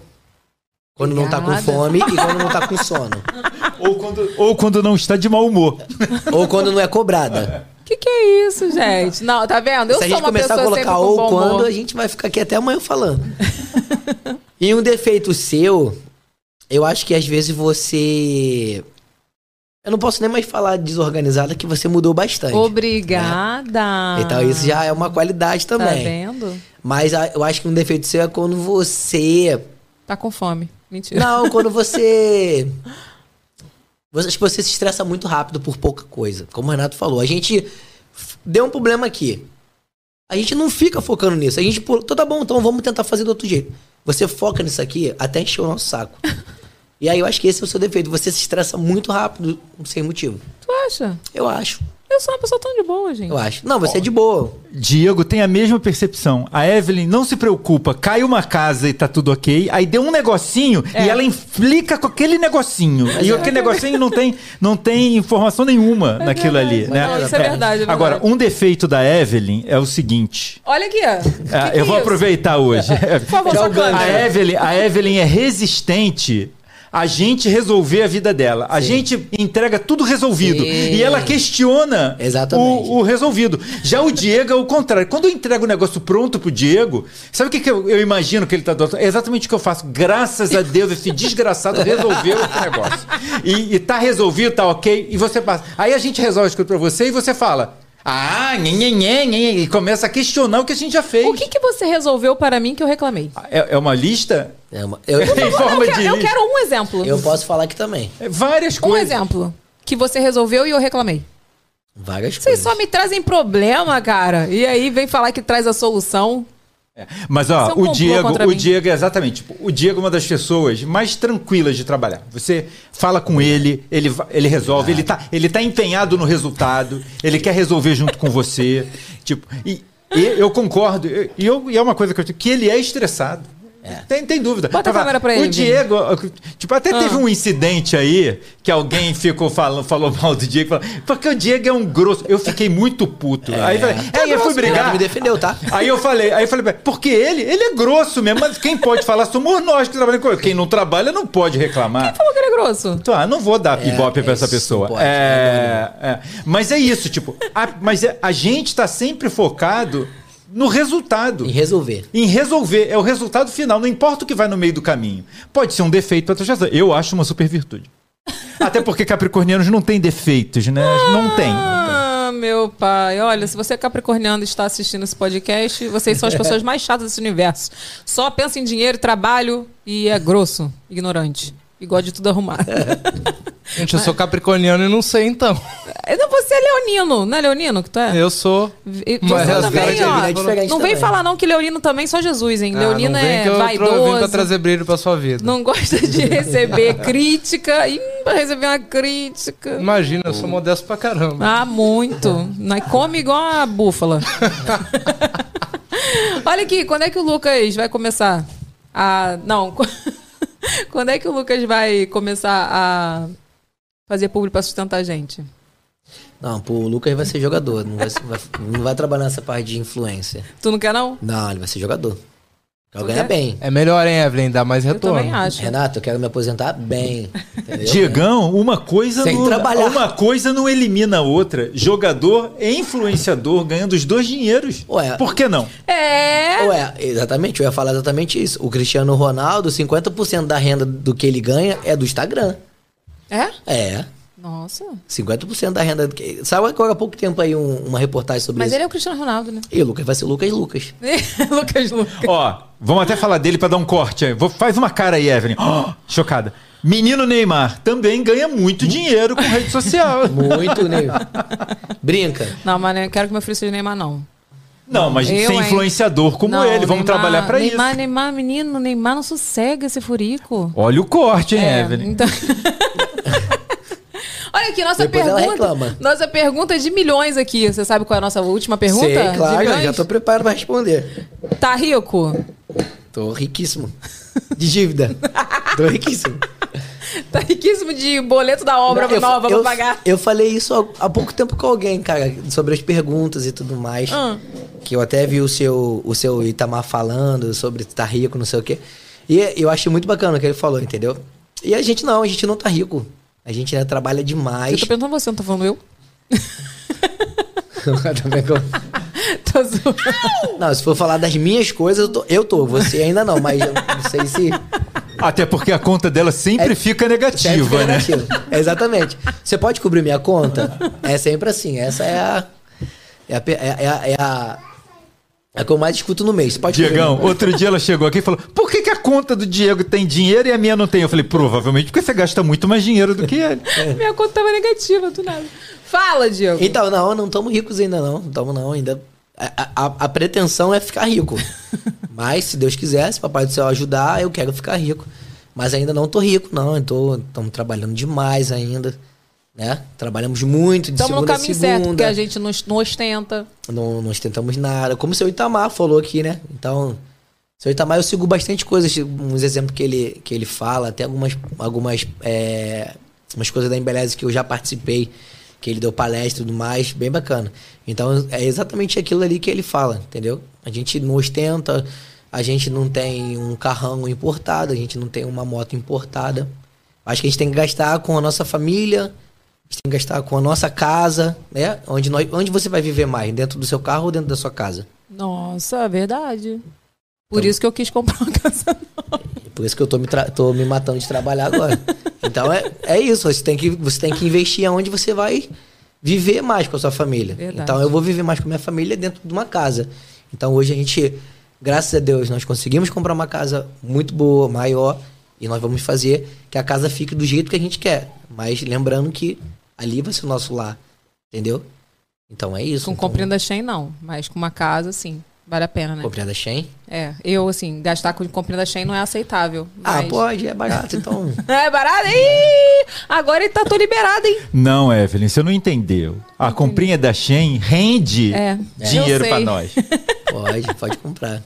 Quando não tá com fome e quando não tá com sono. Ou quando, ou quando não está de mau humor. Ou quando não é cobrada. Que que é isso, gente? Não, tá vendo? Eu Se a gente uma começar a colocar ou quando, humor. a gente vai ficar aqui até amanhã falando. e um defeito seu eu acho que às vezes você. Eu não posso nem mais falar desorganizada, que você mudou bastante. Obrigada. Então isso já é uma qualidade Tá também. vendo? Mas eu acho que um defeito seu é quando você. Tá com fome. Mentira. Não, quando você. você acho que você se estressa muito rápido por pouca coisa. Como o Renato falou, a gente deu um problema aqui. A gente não fica focando nisso. A gente, pô, então tá bom, então vamos tentar fazer do outro jeito. Você foca nisso aqui até encher o nosso saco. E aí eu acho que esse é o seu defeito. Você se estressa muito rápido, sem motivo. Tu acha? Eu acho. Eu sou uma pessoa tão de boa, gente. Eu acho. Não, você é de boa. Diego tem a mesma percepção. A Evelyn não se preocupa, cai uma casa e tá tudo ok, aí deu um negocinho É. e ela implica com aquele negocinho. e aquele negocinho não tem, não tem informação nenhuma naquilo ali, né? Não, isso é verdade, é Agora, verdade. um defeito da Evelyn é o seguinte. Olha aqui, ó. Que Ah, que eu é vou isso? aproveitar hoje. Por favor, a. Evelyn, a Evelyn é resistente a gente resolver a vida dela. A gente entrega tudo resolvido. Sim. E ela questiona o, o resolvido. Já o Diego é o contrário. Quando eu entrego o negócio pronto pro Diego, sabe o que, que eu, eu imagino que ele tá dando? É exatamente o que eu faço. Graças a Deus, esse desgraçado resolveu esse negócio. E, e tá resolvido, tá ok. E você passa. Aí a gente resolve as coisas pra você e você fala. Ah, nhe, nhe, nhe, nhe, e começa a questionar o que a gente já fez. O que, que você resolveu para mim que eu reclamei? É, é uma lista? É uma, eu, em forma eu, de quero, eu lista. quero um exemplo. eu posso falar aqui também. É Várias Um coisas. exemplo. Que você resolveu e eu reclamei. Várias Vocês coisas. só me trazem problema, cara. E aí vem falar que traz a solução. Mas é ó, um o Diego, o. Diego é exatamente, tipo, o Diego é uma das pessoas mais tranquilas de trabalhar. Você fala com ele, ele, ele resolve, ele tá, ele tá empenhado no resultado, ele quer resolver junto com você, tipo, e, e eu concordo, e, e eu- e é uma coisa que eu que ele é estressado. Tem, tem dúvida. Bota a câmera pra ele, O Diego, tipo, até Ah. teve um incidente aí que alguém ficou falando, falou mal do Diego, falou, porque o Diego é um grosso. Eu fiquei muito puto. Aí eu falei, aí eu fui brigar. Me defendeu, tá? Aí eu falei, aí eu falei, porque ele, ele é grosso mesmo, mas quem pode falar somos nós que trabalhamos com ele. Quem não trabalha não pode reclamar. Falou que ele é grosso. Então, ah, não vou dar ibope pra essa isso pessoa. pode, é, é. Mas é isso, tipo, a, mas é- a gente tá sempre focado no resultado. Em resolver. Em resolver. É o resultado final, não importa o que vai no meio do caminho. Pode ser um defeito pra outra pessoa. Eu acho uma super virtude. Até porque capricornianos não têm defeitos, né? Não tem. Ah, meu pai. Olha, se você é capricorniano e está assistindo esse podcast, vocês são as pessoas mais chatas desse universo. Só pensa em dinheiro, trabalho e é grosso, ignorante. E gosta de tudo arrumado. Gente, eu sou capricorniano e não sei então. Não, você é leonino, não é leonino que tu é? Eu sou. E Mas também, ó. é não vem também. falar não que leonino também só Jesus, hein? Ah, leonino não vem é que eu vaidoso. Eu vim pra trazer brilho pra sua vida. Não gosta de receber crítica. Ih, vai receber uma crítica. Imagina, eu sou modesto pra caramba. Ah, muito. Mas come igual a búfala. Olha aqui, quando é que o Lucas vai começar a. Não. quando é que o Lucas vai começar a fazer público pra sustentar a gente? Não, pô, o Lucas vai ser jogador. Não vai, vai- não vai trabalhar nessa parte de influência. Tu não quer, não? Não, ele vai ser jogador. Quero Tu ganhar quer? bem. É melhor, hein, Evelyn? Dá mais retorno. também acho. Renato, eu quero me aposentar bem. entendeu? Diegão, uma coisa Sem não, trabalhar. uma coisa não elimina a outra. Jogador e influenciador ganhando os dois dinheiros. Ué. Por que não? É. Ué, exatamente, eu ia falar exatamente isso. O Cristiano Ronaldo, 50% da renda do que ele ganha é do Instagram. É? É. Nossa. 50% da renda. Sabe agora há pouco tempo aí um- uma reportagem sobre Mas isso? ele é o Cristiano Ronaldo, né? E o Lucas vai ser Lucas Lucas. Lucas Lucas. Ó, vamos até falar dele pra dar um corte. aí. Vou, faz uma cara aí, Evelyn. Ó, chocada. Menino Neymar também ganha muito dinheiro com rede social. Muito, né? Brinca. Não, mas não quero que meu filho seja Neymar, não. Não, mas Eu, ser hein? influenciador como Não, ele. Vamos Neymar- trabalhar pra Neymar, isso. Neymar, menino, Neymar não sossega esse furico. Olha o corte, hein, É, Evelyn? então- Olha aqui, nossa Depois pergunta. Nossa pergunta de milhões aqui. Você sabe qual é a nossa última pergunta? Sei, De claro, já tô preparado pra responder. Tá rico? Tô riquíssimo. De dívida. tô riquíssimo. Tá riquíssimo de boleto da obra Não, nova eu, pra pagar. eu falei isso há, pouco tempo com alguém, cara, sobre as perguntas e tudo mais. Ah. Que eu até vi o seu, o seu Itamar falando sobre estar rico, não sei o quê. E eu achei muito bacana o que ele falou, entendeu? E a gente não, a gente não tá rico. A gente né, trabalha Eu demais. tô perguntando você, não tô falando eu? Com- Tô zoando. não, se for falar das minhas coisas, eu tô, eu tô. Você ainda não, mas eu não sei se. Até porque a conta dela sempre fica negativa, Sempre fica né? negativo. Exatamente. Você pode cobrir minha conta? É sempre assim. Essa é a. É a. É a, é a, é a que eu mais escuto no mês. Pode Diegão, conta? outro dia ela chegou aqui e falou: por que, que a conta do Diego tem dinheiro e a minha não tem? Eu falei, provavelmente porque você gasta muito mais dinheiro do que ele. Minha conta tava negativa, do nada. Fala, Diego. Então, não, não estamos ricos ainda, não. Não estamos, não. Ainda. A, a- a pretensão é ficar rico. Mas, se Deus quiser, se Papai do Céu ajudar, eu quero ficar rico. Mas ainda não tô rico, não. Estamos trabalhando demais ainda. Né? Trabalhamos muito de Estamos no segunda a caminho certo, porque a gente não, não ostenta. não, não ostentamos nada. Como o seu Itamar falou aqui, né? Então, seu Itamar eu sigo bastante coisas, uns exemplos que ele, que ele fala, até algumas, algumas é, umas coisas da Embeleze que eu já participei, que ele deu palestra e tudo mais, bem bacana. Então, é exatamente aquilo ali que ele fala, entendeu? A gente não ostenta, a gente não tem um carrão importado, a gente não tem uma moto importada. Acho que a gente tem que gastar com a nossa família, gente tem que gastar com a nossa casa, né? Onde, nós, onde você vai viver mais? Dentro do seu carro ou dentro da sua casa? Nossa, é verdade. Por isso que eu quis comprar uma casa. Por isso que eu tô me, tô me matando de trabalhar agora. então é, é isso, você tem, que, você tem que investir aonde você vai viver mais com a sua família. Verdade. Então eu vou viver mais com a minha família dentro de uma casa. Então hoje a gente, graças a Deus, nós conseguimos comprar uma casa muito boa, maior, e nós vamos fazer que a casa fique do jeito que a gente quer. Mas lembrando que ali vai ser o nosso lar. Entendeu? Então é isso. Com então, comprinha da Shein, não. Mas com uma casa, sim. Vale a pena, né? comprinha da Shein? É. Eu, assim, gastar com comprinha da Shein não é aceitável. Ah, mas- pode, é barato, então. É barato? Ih! Agora ele tá todo liberado, hein? Não, Evelyn, você não entendeu. A comprinha da Shein rende É, dinheiro pra nós. Pode, pode comprar.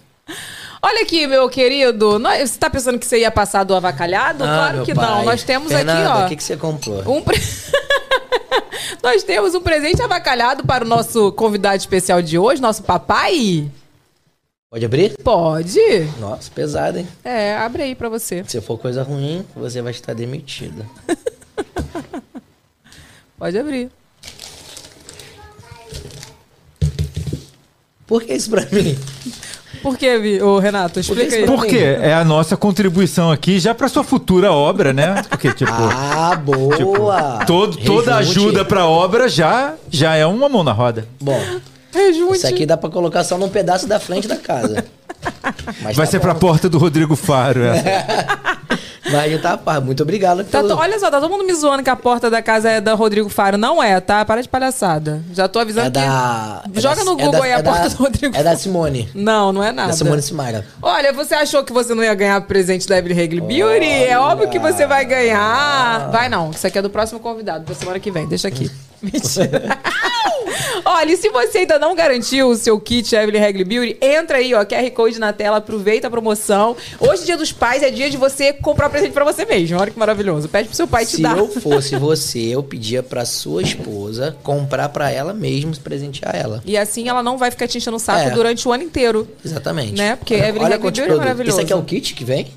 Olha aqui, meu querido. Você tá pensando que você ia passar do avacalhado? Ah, claro que pai. não. Nós temos Fernanda, aqui, ó. O que, que você comprou? Um pre- Nós temos um presente avacalhado para o nosso convidado especial de hoje, nosso papai. Pode abrir? Pode. Nossa, pesado, hein? É, abre aí pra você. Se for coisa ruim, você vai estar demitida. Pode abrir. Por que isso pra mim? Por que, ô, Renato? Explica aí. Por quê? É a nossa contribuição aqui já pra sua futura obra, né? Porque, tipo. Ah, boa! todo, toda Rejunte. ajuda pra obra já, já é uma mão na roda. Bom, isso aqui dá pra colocar só num pedaço da frente da casa. Mas Vai tá ser pra bom. porta do Rodrigo Faro. essa. Mas tá, pá, muito obrigado. Tá pelo- olha só, tá todo mundo me zoando que a porta da casa é da Rodrigo Faro. Não é, tá? Para de palhaçada. Já tô avisando É da. que. Joga é no da- Google é da- aí a é da- porta do Rodrigo É da Simone. Não, não é nada. Da Simone Simara. Olha, você achou que você não ia ganhar presente da Evelyn Hagley Beauty? É óbvio que você vai ganhar. Vai não, isso aqui é do próximo convidado, da semana que vem. Deixa aqui. Mentira. Olha, e se você ainda não garantiu o seu kit Evelyn Hagley Beauty, entra aí, ó, QR Code na tela, aproveita a promoção. Hoje, dia dos pais, é dia de você comprar presente pra você mesmo. Olha que maravilhoso. Pede pro seu pai te Se dar. eu fosse você, eu pedia pra sua esposa comprar pra ela mesmo, presentear ela. E assim ela não vai ficar te enchendo o saco É. durante o ano inteiro. Exatamente. Né? Porque Evelyn olha quantos Beauty é maravilhoso. Isso aqui é o kit que vem?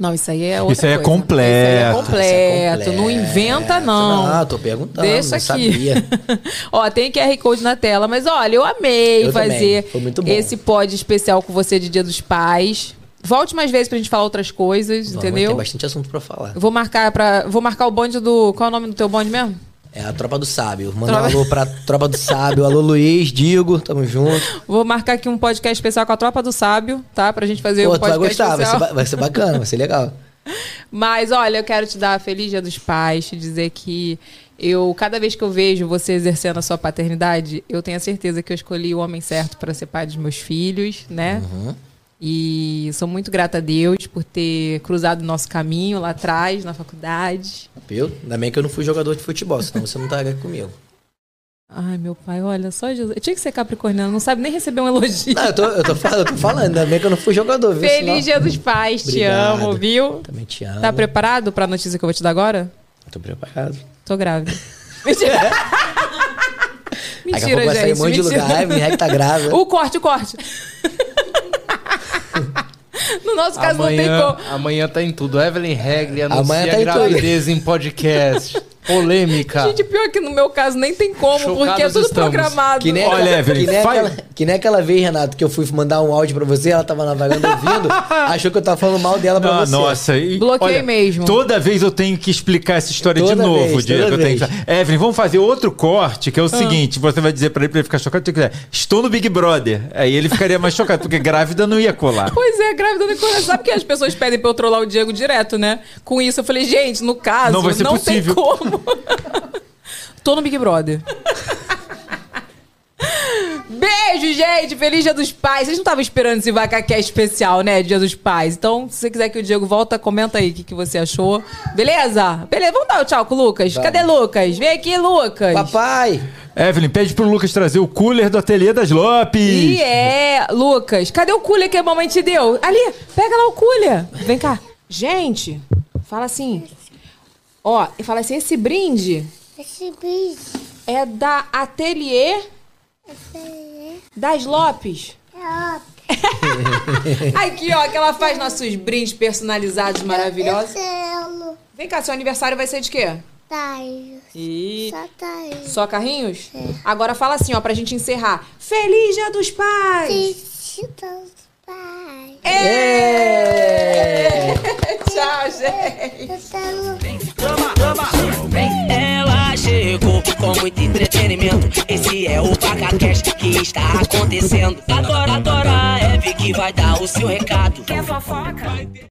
Não, isso aí é outra Isso aí é coisa. completo. Isso aí é completo. é Não inventa, não. Não, tô perguntando, Deixa aqui. sabia. Ó, tem QR Code na tela, mas olha, eu amei Eu fazer esse pod especial com você de Dia dos Pais. Volte mais vezes pra gente falar outras coisas, Vamos, entendeu? Tem bastante assunto pra falar. Vou marcar para, vou marcar o bonde do, qual é o nome do teu bonde mesmo? É a Tropa do Sábio. Manda Tropa- um alô pra Tropa do Sábio. Alô, Luiz, Digo, tamo junto. Vou marcar aqui um podcast especial com a Tropa do Sábio, tá? Pra gente fazer Pô, um tu vai podcast gostar, vai ser, vai ser bacana, vai ser legal. Mas olha, eu quero te dar feliz Dia dos Pais, te dizer que eu, cada vez que eu vejo você exercendo a sua paternidade, eu tenho a certeza que eu escolhi o homem certo para ser pai dos meus filhos, né? Uhum. E sou muito grata a Deus por ter cruzado o nosso caminho lá atrás, na faculdade. Viu? Ainda bem que eu não fui jogador de futebol, senão você não estaria comigo. Ai, meu pai, olha, só Jesus. Eu tinha que ser capricorniano, não sabe nem receber um elogio. Não, eu tô, eu tô, falando, eu tô falando, ainda bem que eu não fui jogador, viu? Feliz Dia dos Pais, te amo, viu? Também te amo. Tá preparado pra notícia que eu vou te dar agora? Tô preparado. Tô grávida. Mentira. Daqui a Mentira, pouco vai sair gente. um monte de mentira. lugar, a Evelyn Hack tá grávida. O corte, o corte. no nosso caso amanhã, não tem como. amanhã tá em tudo. Evelyn Regli anuncia Amanhã tá em tudo. gravidez em podcast. Polêmica. Gente, pior que no meu caso nem tem como, porque é Chocados tudo estamos. programado. Que nem, Olha, aquela, Evelyn, que, nem aquela, que nem aquela vez, Renato, que eu fui mandar um áudio pra você, ela tava na varanda ouvindo, achou que eu tava falando mal dela pra Ah, você. nossa, e, Bloqueei olha, mesmo. Toda vez eu tenho que explicar essa história de Toda novo, vez, Diego. toda Eu tenho que-. Evelyn, vamos fazer outro corte, que é o Ah. seguinte: você vai dizer pra ele pra ele ficar chocado, tem que dizer, estou no Big Brother. Aí ele ficaria mais chocado, porque grávida não ia colar. Pois é, grávida do coração. Sabe que as pessoas pedem pra eu trollar o Diego direto, né? Com isso, eu falei, gente, no caso, Não vai ser possível. tem como. Tô no Big Brother. Beijo, gente! Feliz Dia dos Pais. Vocês não estavam esperando esse VacaCast especial, né? Dia dos Pais. Então, se você quiser que o Diego volta, comenta aí o que, que você achou. Beleza? Beleza, vamos dar o tchau com o Lucas. Vamos. Cadê Lucas? Vem aqui, Lucas. Papai! Evelyn, pede pro Lucas trazer o cooler do ateliê das Lopes. E é, Lucas, cadê o cooler que a mamãe te deu? Ali, pega lá o cooler. Vem cá. Gente, fala assim. Ó, e fala assim, esse brinde Esse bicho é da Ateliê das Lopes. é óbvio. Aqui, ó, que ela faz nossos brindes personalizados maravilhosos. Selo. Vem cá, seu aniversário vai ser de quê? Taio. E... Só taio. Só carrinhos? Agora fala assim, ó, pra gente encerrar. Feliz Dia dos Pais! Feliz dos pais. Ê! Tchau, gente! Eu quero Ela chegou com muito entretenimento. Esse é o PacaCast que está acontecendo. Agora, agora, a Eve que vai dar o seu recado. Quer fofoca?